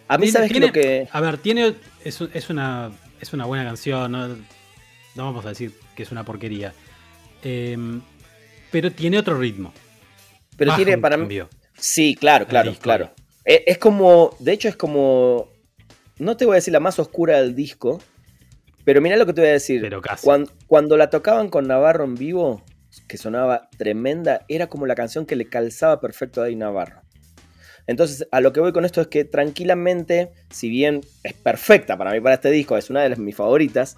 A mí, ¿sabes lo que.? A ver, tiene. Es, es, una, es una buena canción, ¿no? No vamos a decir que es una porquería. Em, pero tiene otro ritmo. Pero tiene para mí. Sí, claro, claro, claro. E, es, como. De hecho, es como. No te voy a decir la más oscura del disco. Pero mira lo que te voy a decir. Pero casi. Cuando, la tocaban con Navarro en vivo, que sonaba tremenda, era como la canción que le calzaba perfecto a Day Navarro. Entonces, a lo que voy con esto es que tranquilamente, si bien es perfecta para mí para este disco, es una de las, mis favoritas,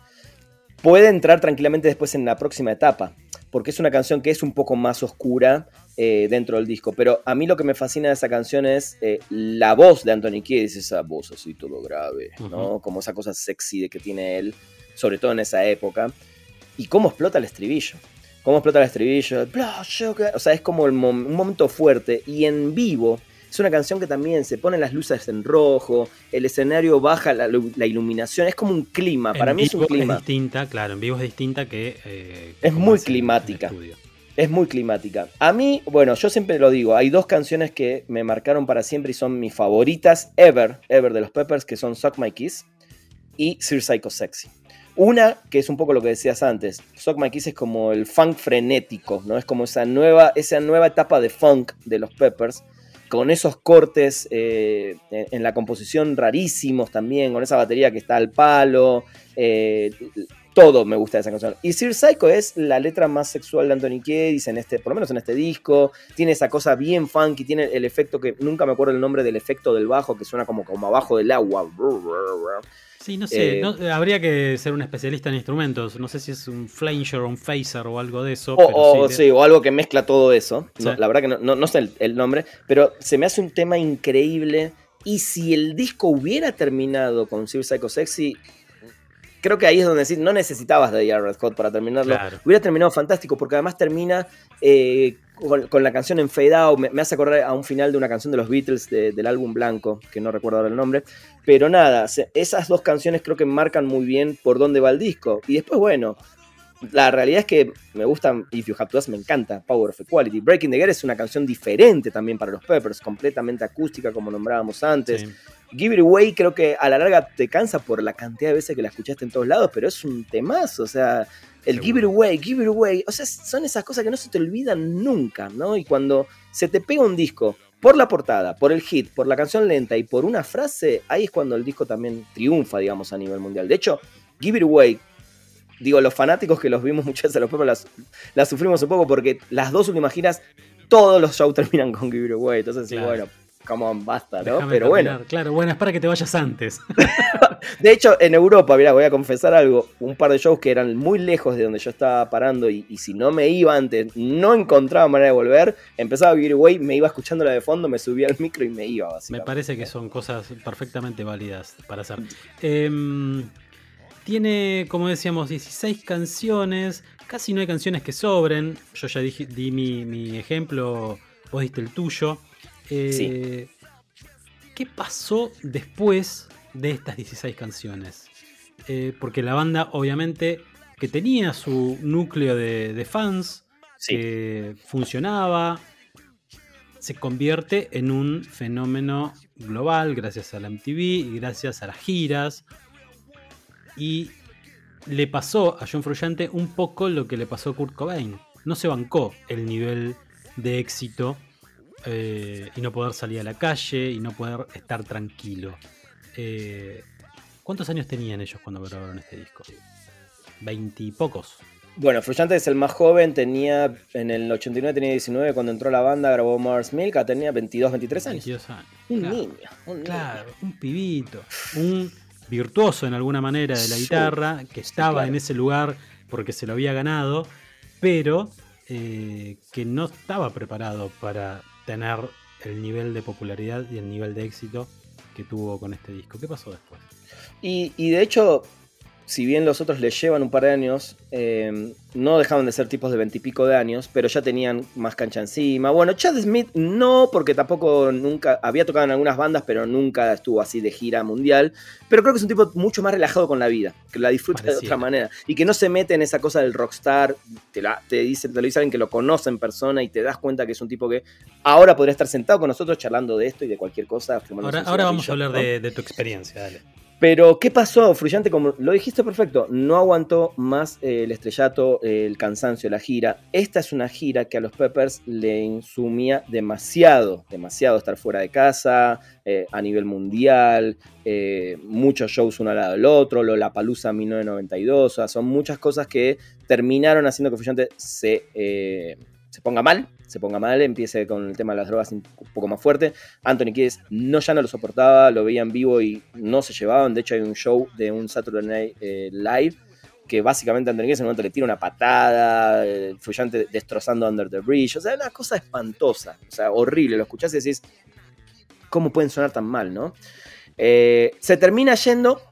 puede entrar tranquilamente después en la próxima etapa, porque es una canción que es un poco más oscura eh, dentro del disco. Pero a mí lo que me fascina de esa canción es eh, la voz de Anthony Kiedis, esa voz así todo grave, ¿no? Como esa cosa sexy de que tiene él, sobre todo en esa época. Y cómo explota el estribillo. Cómo explota el estribillo. O sea, es como un momento fuerte. Y en vivo es una canción que también se ponen las luces en rojo, el escenario baja la, iluminación, es como un clima, para mí es un clima. Es distinta, claro, en vivo es distinta que... Eh, es muy climática. Es muy climática. A mí, bueno, yo siempre lo digo, hay dos canciones que me marcaron para siempre y son mis favoritas ever, ever de los Peppers, que son Suck My Kiss y Sir Psycho Sexy. Una, que es un poco lo que decías antes, Suck My Kiss es como el funk frenético, ¿no? Es como esa nueva, esa nueva etapa de funk de los Peppers, con esos cortes eh, en, la composición rarísimos también, con esa batería que está al palo. Eh, todo me gusta de esa canción. Y Sir Psycho es la letra más sexual de Anthony Kiedis, en este, por lo menos en este disco. Tiene esa cosa bien funky, tiene el efecto que nunca me acuerdo el nombre del efecto del bajo, que suena como, como abajo del agua. Sí, no sé, eh, habría que ser un especialista en instrumentos. No sé si es un flanger o un phaser o algo de eso. O, sí, o algo que mezcla todo eso. la verdad que no, sé el, nombre, pero se me hace un tema increíble. Y si el disco hubiera terminado con Sir Psycho Sexy, creo que ahí es donde decir, no necesitabas de Red Hot para terminarlo. Hubiera terminado fantástico, porque además termina eh, con, la canción en Fade Out. Me, hace acordar a un final de una canción de los Beatles del álbum Blanco, que no recuerdo ahora el nombre. Pero nada, esas dos canciones creo que marcan muy bien por dónde va el disco. Y después, bueno, la realidad es que me gustan, If You Have to Ask me encanta, Power of Equality. Breaking the Gear es una canción diferente también para los Peppers, completamente acústica como nombrábamos antes. Give It Away creo que a la larga te cansa por la cantidad de veces que la escuchaste en todos lados, pero es un temazo, o sea, El give it away, give it away. O sea, son esas cosas que no se te olvidan nunca, ¿no? Y cuando se te pega un disco por la portada, por el hit, por la canción lenta y por una frase, ahí es cuando el disco también triunfa, digamos, a nivel mundial. De hecho, Give It Away, digo, los fanáticos que los vimos muchas veces a los las, las sufrimos un poco porque las dos últimas giras, todos los shows terminan con Give It Away. Entonces, sí, bueno, come basta, ¿no? Pero bueno. Claro, bueno, es para que te vayas antes. de hecho, en Europa, mira, voy a confesar algo, un par de shows que eran muy lejos de donde yo estaba parando y, si no me iba antes, no encontraba manera de volver, empezaba a vivir Way, me iba escuchando la de fondo, me subía al micro y me iba, básicamente. Me parece que son cosas perfectamente válidas para hacer. Em, tiene, como decíamos, 16 canciones, casi no hay canciones que sobren, yo ya di mi, mi ejemplo, vos diste el tuyo. Eh, ¿Qué pasó después de estas 16 canciones? Eh, porque la banda, obviamente, que tenía su núcleo de, fans, que funcionaba, se convierte en un fenómeno global gracias a la MTV y gracias a las giras. Y le pasó a John Frusciante un poco lo que le pasó a Kurt Cobain. No se bancó el nivel de éxito eh, y no poder salir a la calle y no poder estar tranquilo. Eh, ¿Cuántos años tenían ellos cuando grabaron este disco? Veintipocos. Bueno, Frusciante es el más joven, tenía en el 89 tenía 19, cuando entró a la banda grabó Mars Milk, tenía 22, 23 años. Un niño, un Claro, un pibito, un virtuoso en alguna manera de la guitarra, que estaba en ese lugar porque se lo había ganado, pero eh, que no estaba preparado para tener el nivel de popularidad y el nivel de éxito que tuvo con este disco. ¿Qué pasó después? Y, y de hecho, si bien los otros le llevan un par de años, eh, no dejaban de ser tipos de veintipico de años, pero ya tenían más cancha encima. Bueno, Chad Smith no, porque tampoco nunca había tocado en algunas bandas, pero nunca estuvo así de gira mundial. Pero creo que es un tipo mucho más relajado con la vida, que la disfruta de otra manera y que no se mete en esa cosa del rockstar. Te, la, te, dice, te lo dice alguien que lo conoce en persona y te das cuenta que es un tipo que ahora podría estar sentado con nosotros charlando de esto y de cualquier cosa. Ahora, vamos a hablar de, de tu experiencia, dale. Pero, ¿qué pasó? Fruyante, como lo dijiste perfecto, no aguantó más eh, el estrellato, el cansancio, la gira. Esta es una gira que a los Peppers le insumía demasiado, demasiado estar fuera de casa, eh, a nivel mundial, eh, muchos shows uno al lado del otro, la Palusa 1992, o sea, son muchas cosas que terminaron haciendo que Fruyante se se ponga mal, se ponga mal, empiece con el tema de las drogas un poco más fuerte. Anthony Kiedis no, ya no lo soportaba, lo veía en vivo y no se llevaban. De hecho, hay un show de un Saturday Night eh, Live que básicamente Anthony Kiedis en un momento le tira una patada, el Fuyante destrozando Under the Bridge. O sea, una cosa espantosa, o sea, horrible. Lo escuchás y decís, ¿cómo pueden sonar tan mal, no? Eh, se termina yendo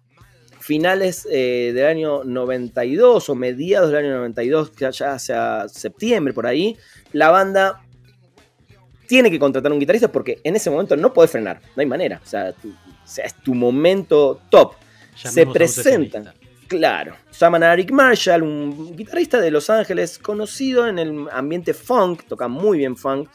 finales eh, del año 92 o mediados del año 92, ya hacia septiembre por ahí, la banda tiene que contratar un guitarrista porque en ese momento no puede frenar, no hay manera. O sea, es tu momento top. Se presentan. Claro, llaman a Eric Marshall, un guitarrista de Los Ángeles, conocido en el ambiente funk, toca muy bien funk.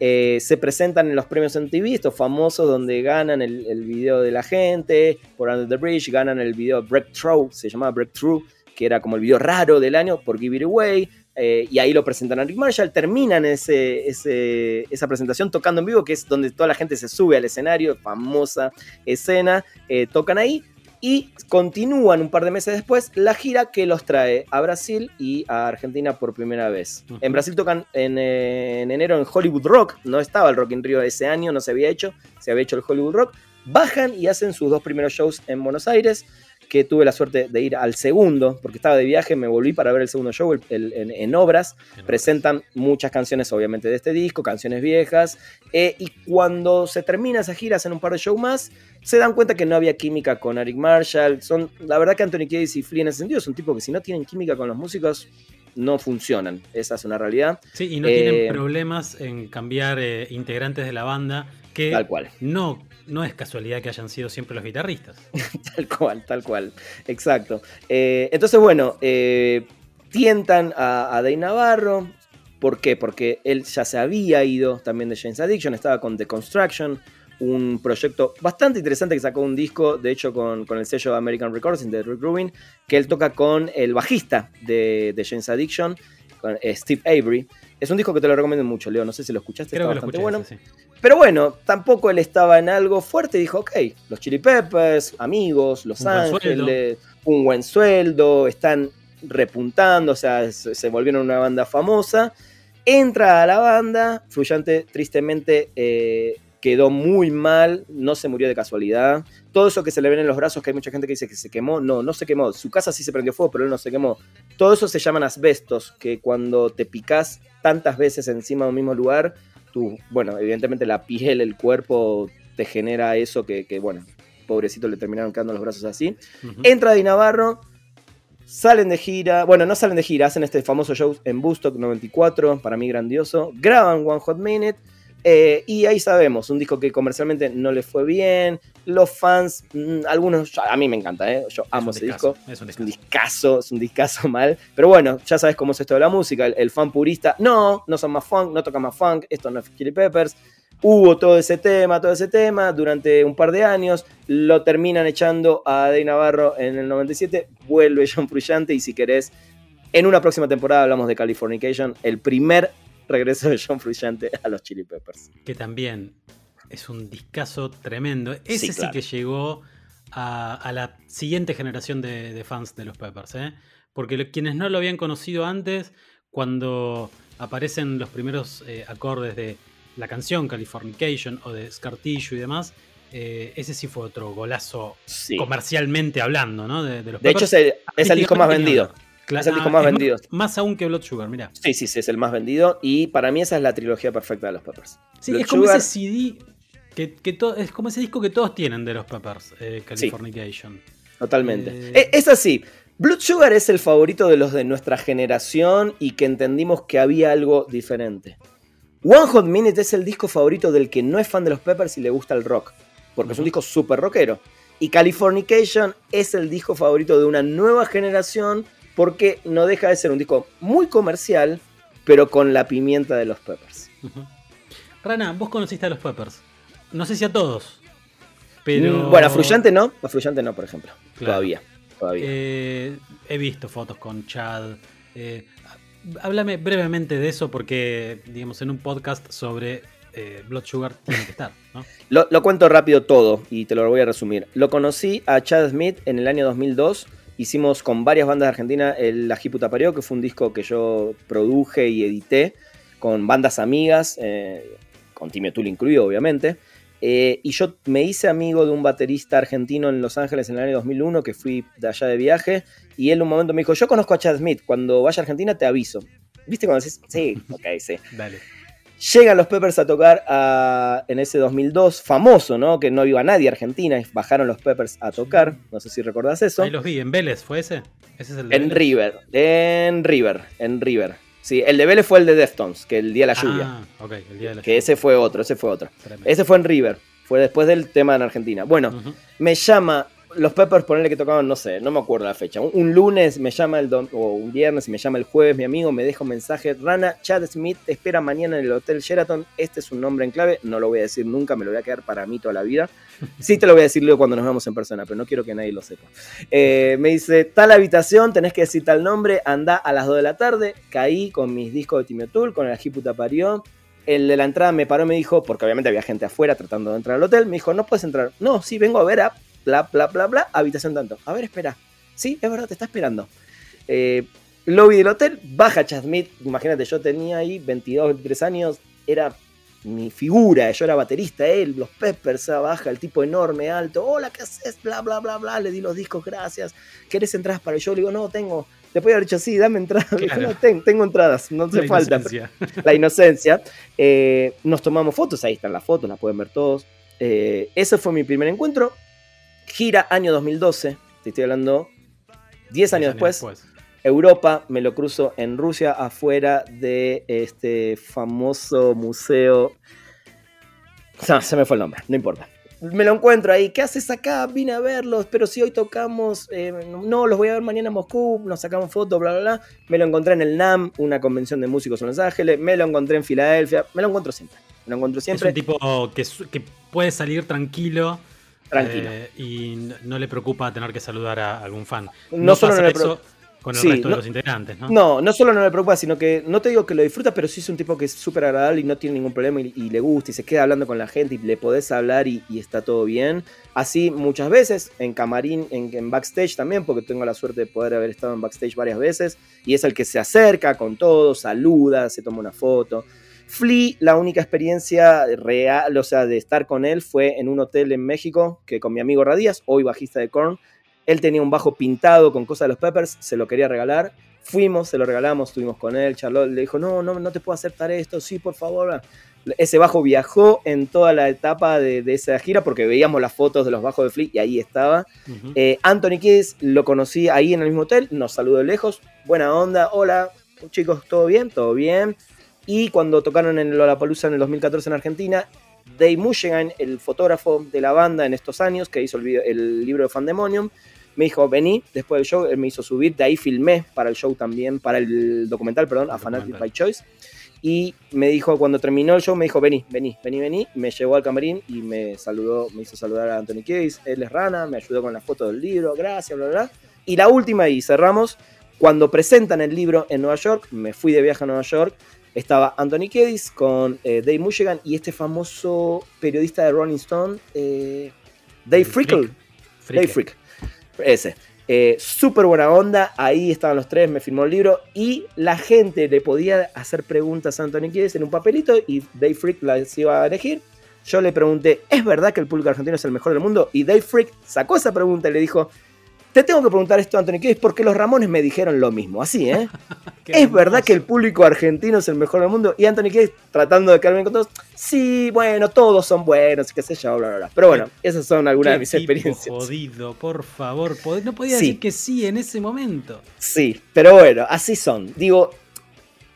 Eh, se presentan en los premios MTV, estos famosos donde ganan el, video de la gente, por Under the Bridge, ganan el video Breakthrough, se llamaba Breakthrough, que era como el video raro del año por Give It Away, eh, y ahí lo presentan a Rick Marshall, terminan ese, esa presentación tocando en vivo, que es donde toda la gente se sube al escenario, famosa escena, eh, tocan ahí, y continúan un par de meses después la gira que los trae a Brasil y a Argentina por primera vez. En Brasil tocan en, en, enero en Hollywood Rock, no estaba el Rock in Rio ese año, no se había hecho, se había hecho el Hollywood Rock. Bajan y hacen sus dos primeros shows en Buenos Aires que tuve la suerte de ir al segundo, porque estaba de viaje, me volví para ver el segundo show en, obras. Presentan muchas canciones, obviamente, de este disco, canciones viejas. Eh, y cuando se termina esa gira, hacen un par de shows más, se dan cuenta que no había química con Eric Marshall. Son, la verdad que Anthony Kiedis y Flea en ese sentido son tipos que si no tienen química con los músicos, no funcionan. Esa es una realidad. Sí, y no tienen eh, problemas en cambiar eh, integrantes de la banda que tal cual. no no es casualidad que hayan sido siempre los guitarristas. tal cual, tal cual. Exacto. Eh, entonces, bueno, eh, tientan a, Dave Navarro. ¿Por qué? Porque él ya se había ido también de James Addiction, estaba con The Construction, un proyecto bastante interesante que sacó un disco, de hecho con, el sello American Records de Rick Rubin, que él toca con el bajista de, de James Addiction, con eh, Steve Avery. Es un disco que te lo recomiendo mucho, Leo. No sé si lo escuchaste, está bastante bueno. Pero bueno, tampoco él estaba en algo fuerte dijo, ok, los Chili Peppers, amigos, Los Ángeles, un buen sueldo, están repuntando, o sea, se, volvieron una banda famosa. Entra a la banda, Fluyante tristemente eh, quedó muy mal, no se murió de casualidad. Todo eso que se le ven en los brazos, que hay mucha gente que dice que se quemó, no, no se quemó. Su casa sí se prendió fuego, pero él no se quemó. Todo eso se llaman asbestos, que cuando te picas tantas veces encima de un mismo lugar, tú, bueno, evidentemente la piel, el cuerpo te genera eso que, bueno, pobrecito le terminaron quedando los brazos así. Entra Di Navarro, salen de gira, bueno, no salen de gira, hacen este famoso show en Bustock 94, para mí grandioso, graban One Hot Minute eh, y ahí sabemos, un disco que comercialmente no le fue bien. Los fans, mm, algunos, a mí me encanta, ¿eh? yo amo ese disco. Es un, discazo, es un discazo mal. Pero bueno, ya sabes cómo es esto de la música. El, fan purista, no, no son más funk, no tocan más funk, esto no es Chili Peppers. Hubo todo ese tema, todo ese tema durante un par de años. Lo terminan echando a Dave Navarro en el 97. Vuelve John Frusciante y si querés, en una próxima temporada hablamos de Californication, el primer regreso de John Frusciante a los Chili Peppers. Que también es un discazo tremendo. Ese sí, que llegó a, la siguiente generación de, fans de los Peppers. ¿eh? Porque quienes no lo habían conocido antes, cuando aparecen los primeros eh, acordes de la canción Californication o de Scar Tissue y demás, eh, ese sí fue otro golazo comercialmente hablando, ¿no? De, de hecho, es el, es el disco más vendido es el disco más vendido. Más, aún que Blood Sugar, mira. Sí, sí, sí, es el más vendido. Y para mí esa es la trilogía perfecta de los Peppers. Sí, es como ese CD. Que, es como ese disco que todos tienen de los Peppers, eh, Californication. totalmente. Eh, eh, es así. Blood Sugar es el favorito de los de nuestra generación y que entendimos que había algo diferente. One Hot Minute es el disco favorito del que no es fan de los Peppers y le gusta el rock, porque es un disco súper rockero. Y Californication es el disco favorito de una nueva generación porque no deja de ser un disco muy comercial, pero con la pimienta de los Peppers. Rana, vos conociste a los Peppers. No sé si a todos. Pero... Mm, bueno, a no, a no, por ejemplo. Todavía. todavía. Eh, he visto fotos con Chad. Eh, háblame brevemente de eso porque, digamos, en un podcast sobre eh, Blood Sugar tiene que estar, ¿no? lo, lo, cuento rápido todo y te lo voy a resumir. Lo conocí a Chad Smith en el año 2002 Hicimos con varias bandas de Argentina el La que fue un disco que yo produje y edité con bandas amigas, con Timio Tool incluido, obviamente. Eh, y yo me hice amigo de un baterista argentino en Los Ángeles en el año 2001, que fui de allá de viaje, y él un momento me dijo, yo conozco a Chad Smith, cuando vaya a Argentina te aviso. ¿Viste cuando decís? Sí, ok, sí. Dale. Llegan los Peppers a tocar en ese 2002, famoso, ¿no? Que no iba nadie a Argentina, y bajaron los Peppers a tocar. No sé si recordás eso. Ahí los vi, en Vélez, ¿fue ese? ¿Ese es el de en River, en River, en River. Sí, el de Vélez fue el de Deftones, que el día de la lluvia. Ah, ok, el día de la que ese fue otro, ese fue otro. Ese fue en River, fue después del tema en Argentina. Bueno, me llama los Peppers, ponerle que tocaban, no sé, no me acuerdo la fecha. Un, lunes me llama el don, o un viernes me llama el jueves, mi amigo me deja un mensaje. Rana, Chad Smith te espera mañana en el Hotel Sheraton. Este es un nombre en clave, no lo voy a decir nunca, me lo voy a quedar para mí toda la vida. Sí te lo voy a decir luego cuando nos vemos en persona, pero no quiero que nadie lo sepa. Eh, me dice, tal habitación, tenés que decir tal nombre, anda a las 2 de la tarde. Caí con mis discos de Timio Tool, con el Ajiputa Parió. El de la entrada me paró y me dijo, porque obviamente había gente afuera tratando de entrar al hotel, me dijo, no puedes entrar. No, sí, vengo a ver a bla, bla, bla, bla, habitación tanto. A ver, espera. Sí, es verdad, te está esperando. Eh, lobby del hotel, baja Chasmith. Imagínate, yo tenía ahí 22, 23 años, era mi figura, yo era baterista, él, los Peppers, baja, el tipo enorme, alto, hola, ¿qué haces? Bla, bla, bla, bla, le di los discos, gracias. ¿Querés entradas para el show? Le digo, no, tengo. Después de haber dicho, sí, dame entradas. no, tengo, entradas, no hace falta. La inocencia. Eh, nos tomamos fotos, ahí están las fotos, las pueden ver todos. Eh, ese fue mi primer encuentro. Gira año 2012, te estoy hablando 10 años, después, Europa, me lo cruzo en Rusia, afuera de este famoso museo. No, se me fue el nombre, no importa. Me lo encuentro ahí, ¿qué haces acá? Vine a verlos, pero si hoy tocamos, eh, no, los voy a ver mañana en Moscú, nos sacamos fotos, bla, bla, bla. Me lo encontré en el NAM, una convención de músicos en Los Ángeles, me lo encontré en Filadelfia, me lo encuentro siempre. lo encuentro siempre. Es un tipo que, que puede salir tranquilo. Tranquilo. eh, y no le preocupa tener que saludar a algún fan. No solo no eso con el Sí, resto de no- los integrantes, ¿no? No, no solo no le preocupa, sino que no te digo que lo disfruta, pero sí es un tipo que es súper agradable y no tiene ningún problema y, y le gusta y se queda hablando con la gente y le podés hablar y, y está todo bien. Así muchas veces, en camarín, en, en backstage también, porque tengo la suerte de poder haber estado en backstage varias veces, y es el que se acerca con todo, saluda, se toma una foto. Flea, la única experiencia real, o sea, de estar con él fue en un hotel en México, que con mi amigo Radías, hoy bajista de Korn, él tenía un bajo pintado con cosas de los Peppers, se lo quería regalar. Fuimos, se lo regalamos, estuvimos con él. Charlotte le dijo: No, no, no te puedo aceptar esto, sí, por favor. Ese bajo viajó en toda la etapa de, de esa gira porque veíamos las fotos de los bajos de Flea y ahí estaba. Eh, Anthony Kiddis lo conocí ahí en el mismo hotel, nos saludó de lejos, buena onda, hola chicos, ¿todo bien? ¿Todo bien? Y cuando tocaron en Lollapalooza en el 2014 en Argentina, Dave Mushaigan, el fotógrafo de la banda en estos años, que hizo el, video- el libro de Fandemonium, me dijo, vení, después del show, él me hizo subir, de ahí filmé para el show también, para el documental, perdón, a Fanatic by Choice. Y me dijo, cuando terminó el show, me dijo, vení, vení, vení, vení. Me llevó al camarín y me saludó, me hizo saludar a Anthony Kiedis. Él es Rana, me ayudó con la foto del libro, gracias, bla, bla, bla. Y la última, y cerramos, cuando presentan el libro en Nueva York, me fui de viaje a Nueva York, estaba Anthony Kiedis con eh, Dave Mushigan y este famoso periodista de Rolling Stone, eh, Dave Frickle. Frick. Dave Frick. Ese. Eh, Súper buena onda. Ahí estaban los tres, me firmó el libro. Y la gente le podía hacer preguntas a Anthony Kiedis en un papelito y Dave Frick las iba a elegir. Yo le pregunté, ¿es verdad que el público argentino es el mejor del mundo? Y Dave Frick sacó esa pregunta y le dijo, te tengo que preguntar esto, Anthony Kiedis, porque los Ramones me dijeron lo mismo. Así, ¿eh? ¿Es verdad que el público argentino es el mejor del mundo? Y Anthony Kiedis tratando de quedar bien con todos. Sí, bueno, todos son buenos, qué sé yo, bla, bla, bla. Pero bueno, esas son algunas Qué de mis tipo experiencias. jodido, por favor. No podía Sí. decir que sí en ese momento. Sí, pero bueno, así son. Digo,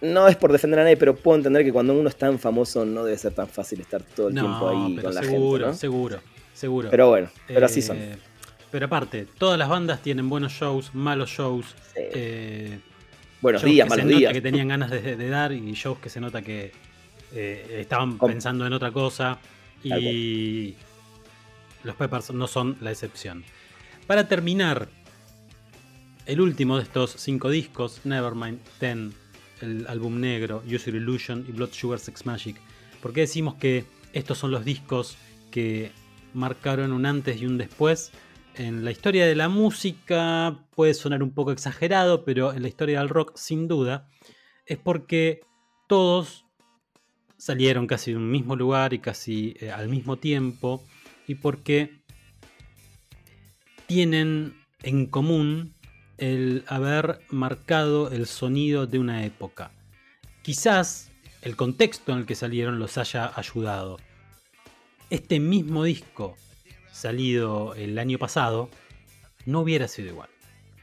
no es por defender a nadie, pero puedo entender que cuando uno es tan famoso no debe ser tan fácil estar todo el no, tiempo ahí pero con la seguro, gente, ¿no? seguro, seguro. Pero bueno, pero así Eh, son. Pero aparte, todas las bandas tienen buenos shows, malos shows. Sí. eh, Buenos shows días, que malos se nota días. que tenían ganas de, de dar y shows que se nota que eh, estaban pensando en otra cosa. Y los Peppers no son la excepción. Para terminar, el último de estos cinco discos, Nevermind, Ten, el álbum negro, User Illusion y Blood Sugar Sex Magic. ¿Por qué decimos que estos son los discos que marcaron un antes y un después? En la historia de la música puede sonar un poco exagerado, pero en la historia del rock sin duda es porque todos salieron casi de un mismo lugar y casi eh, al mismo tiempo y porque tienen en común el haber marcado el sonido de una época. Quizás el contexto en el que salieron los haya ayudado. Este mismo disco salido el año pasado no hubiera sido igual.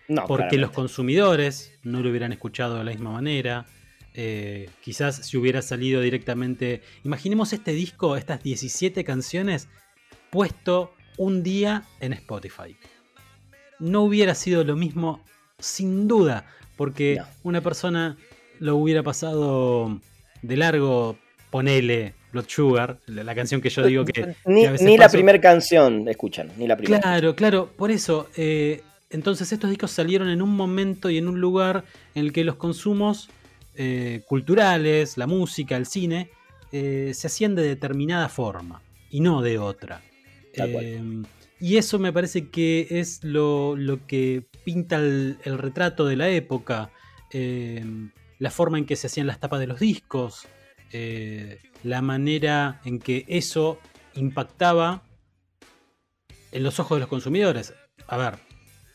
No, Porque los consumidores no lo hubieran escuchado de la misma manera. Eh, quizás si hubiera salido directamente. Imaginemos este disco, estas 17 canciones, puesto un día en Spotify. No hubiera sido lo mismo, sin duda, porque No. una persona lo hubiera pasado de largo, ponele Blood Sugar, la canción que yo digo que. Ni, que a veces ni la primera canción escuchan, ni la primera. Claro, claro, por eso. eh, entonces estos discos salieron en un momento y en un lugar en el que los consumos eh, culturales, la música, el cine, eh, se hacían de determinada forma y no de otra. Y eso me parece que es lo, lo que pinta el, el retrato de la época, la forma en que se hacían las tapas de los discos, eh, la manera en que eso impactaba en los ojos de los consumidores. A ver,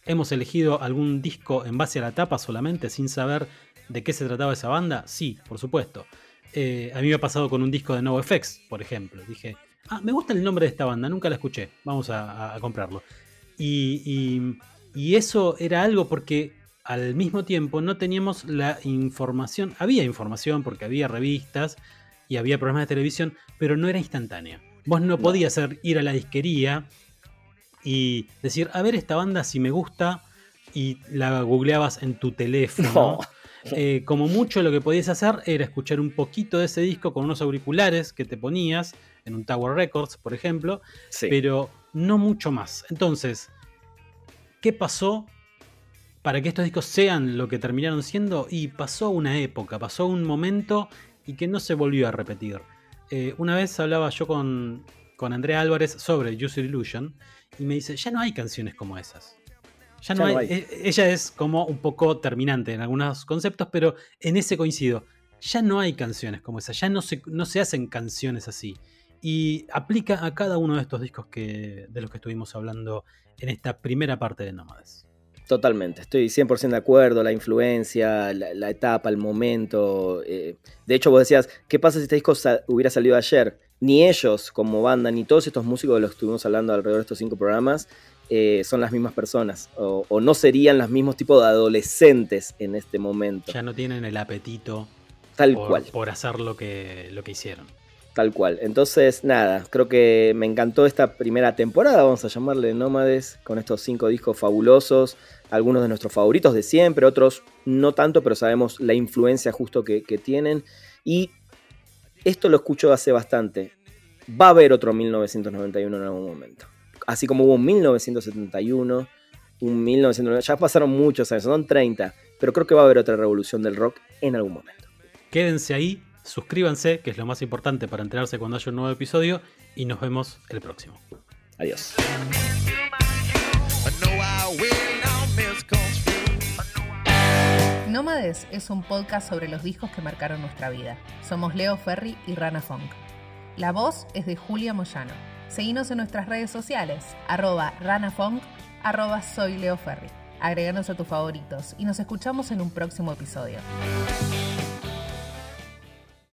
¿hemos elegido algún disco en base a la tapa solamente sin saber de qué se trataba esa banda? Sí, por supuesto. Eh, a mí me ha pasado con un disco de NoFX, por ejemplo. Dije, ah, me gusta el nombre de esta banda, nunca la escuché, vamos a, comprarlo. Y eso era algo porque al mismo tiempo no teníamos la información, había información porque había revistas y había programas de televisión, pero no era instantánea. Vos no podías ir a la disquería y decir, a ver esta banda si me gusta, y la googleabas en tu teléfono. No. Eh, como mucho lo que podías hacer era escuchar un poquito de ese disco con unos auriculares que te ponías en un Tower Records, por ejemplo, pero no mucho más. Entonces, ¿qué pasó para que estos discos sean lo que terminaron siendo? Y pasó una época, pasó un momento y que no se volvió a repetir. Eh, una vez hablaba yo con, con Andrea Álvarez sobre User Illusion y me dice, ya no hay canciones como esas. Ya no, hay, e, Ella es como un poco terminante en algunos conceptos, pero en ese coincido. Ya no hay canciones como esas, ya no se, no se hacen canciones así. Y aplica a cada uno de estos discos que, de los que estuvimos hablando en esta primera parte de Nómades. Totalmente, estoy 100% de acuerdo, la influencia, la, etapa, el momento. Eh, de hecho, vos decías, ¿qué pasa si este disco hubiera salido ayer? Ni ellos como banda, ni todos estos músicos de los que estuvimos hablando alrededor de estos cinco programas, eh, son las mismas personas o, no serían los mismos tipos de adolescentes en este momento. Ya no tienen el apetito Tal por, cual. por hacer lo que, lo que hicieron. Tal cual. Entonces, nada, creo que me encantó esta primera temporada, vamos a llamarle Nómades, con estos cinco discos fabulosos, algunos de nuestros favoritos de siempre, otros no tanto, pero sabemos la influencia justo que, que tienen. Y esto lo escucho hace bastante. Va a haber otro 1991 en algún momento así como hubo un 1971, un 1990, ya pasaron muchos años, son 30, pero creo que va a haber otra revolución del rock en algún momento. Quédense ahí, suscríbanse, que es lo más importante para enterarse cuando haya un nuevo episodio, y nos vemos el próximo. Adiós. Nómades es un podcast sobre los discos que marcaron nuestra vida. Somos Leo Ferry y Rana Funk. La voz es de Julia Moyano. Seguinos en nuestras redes sociales, arroba ranafong, arroba soy Leo Ferri. Agreganos a tus favoritos y nos escuchamos en un próximo episodio.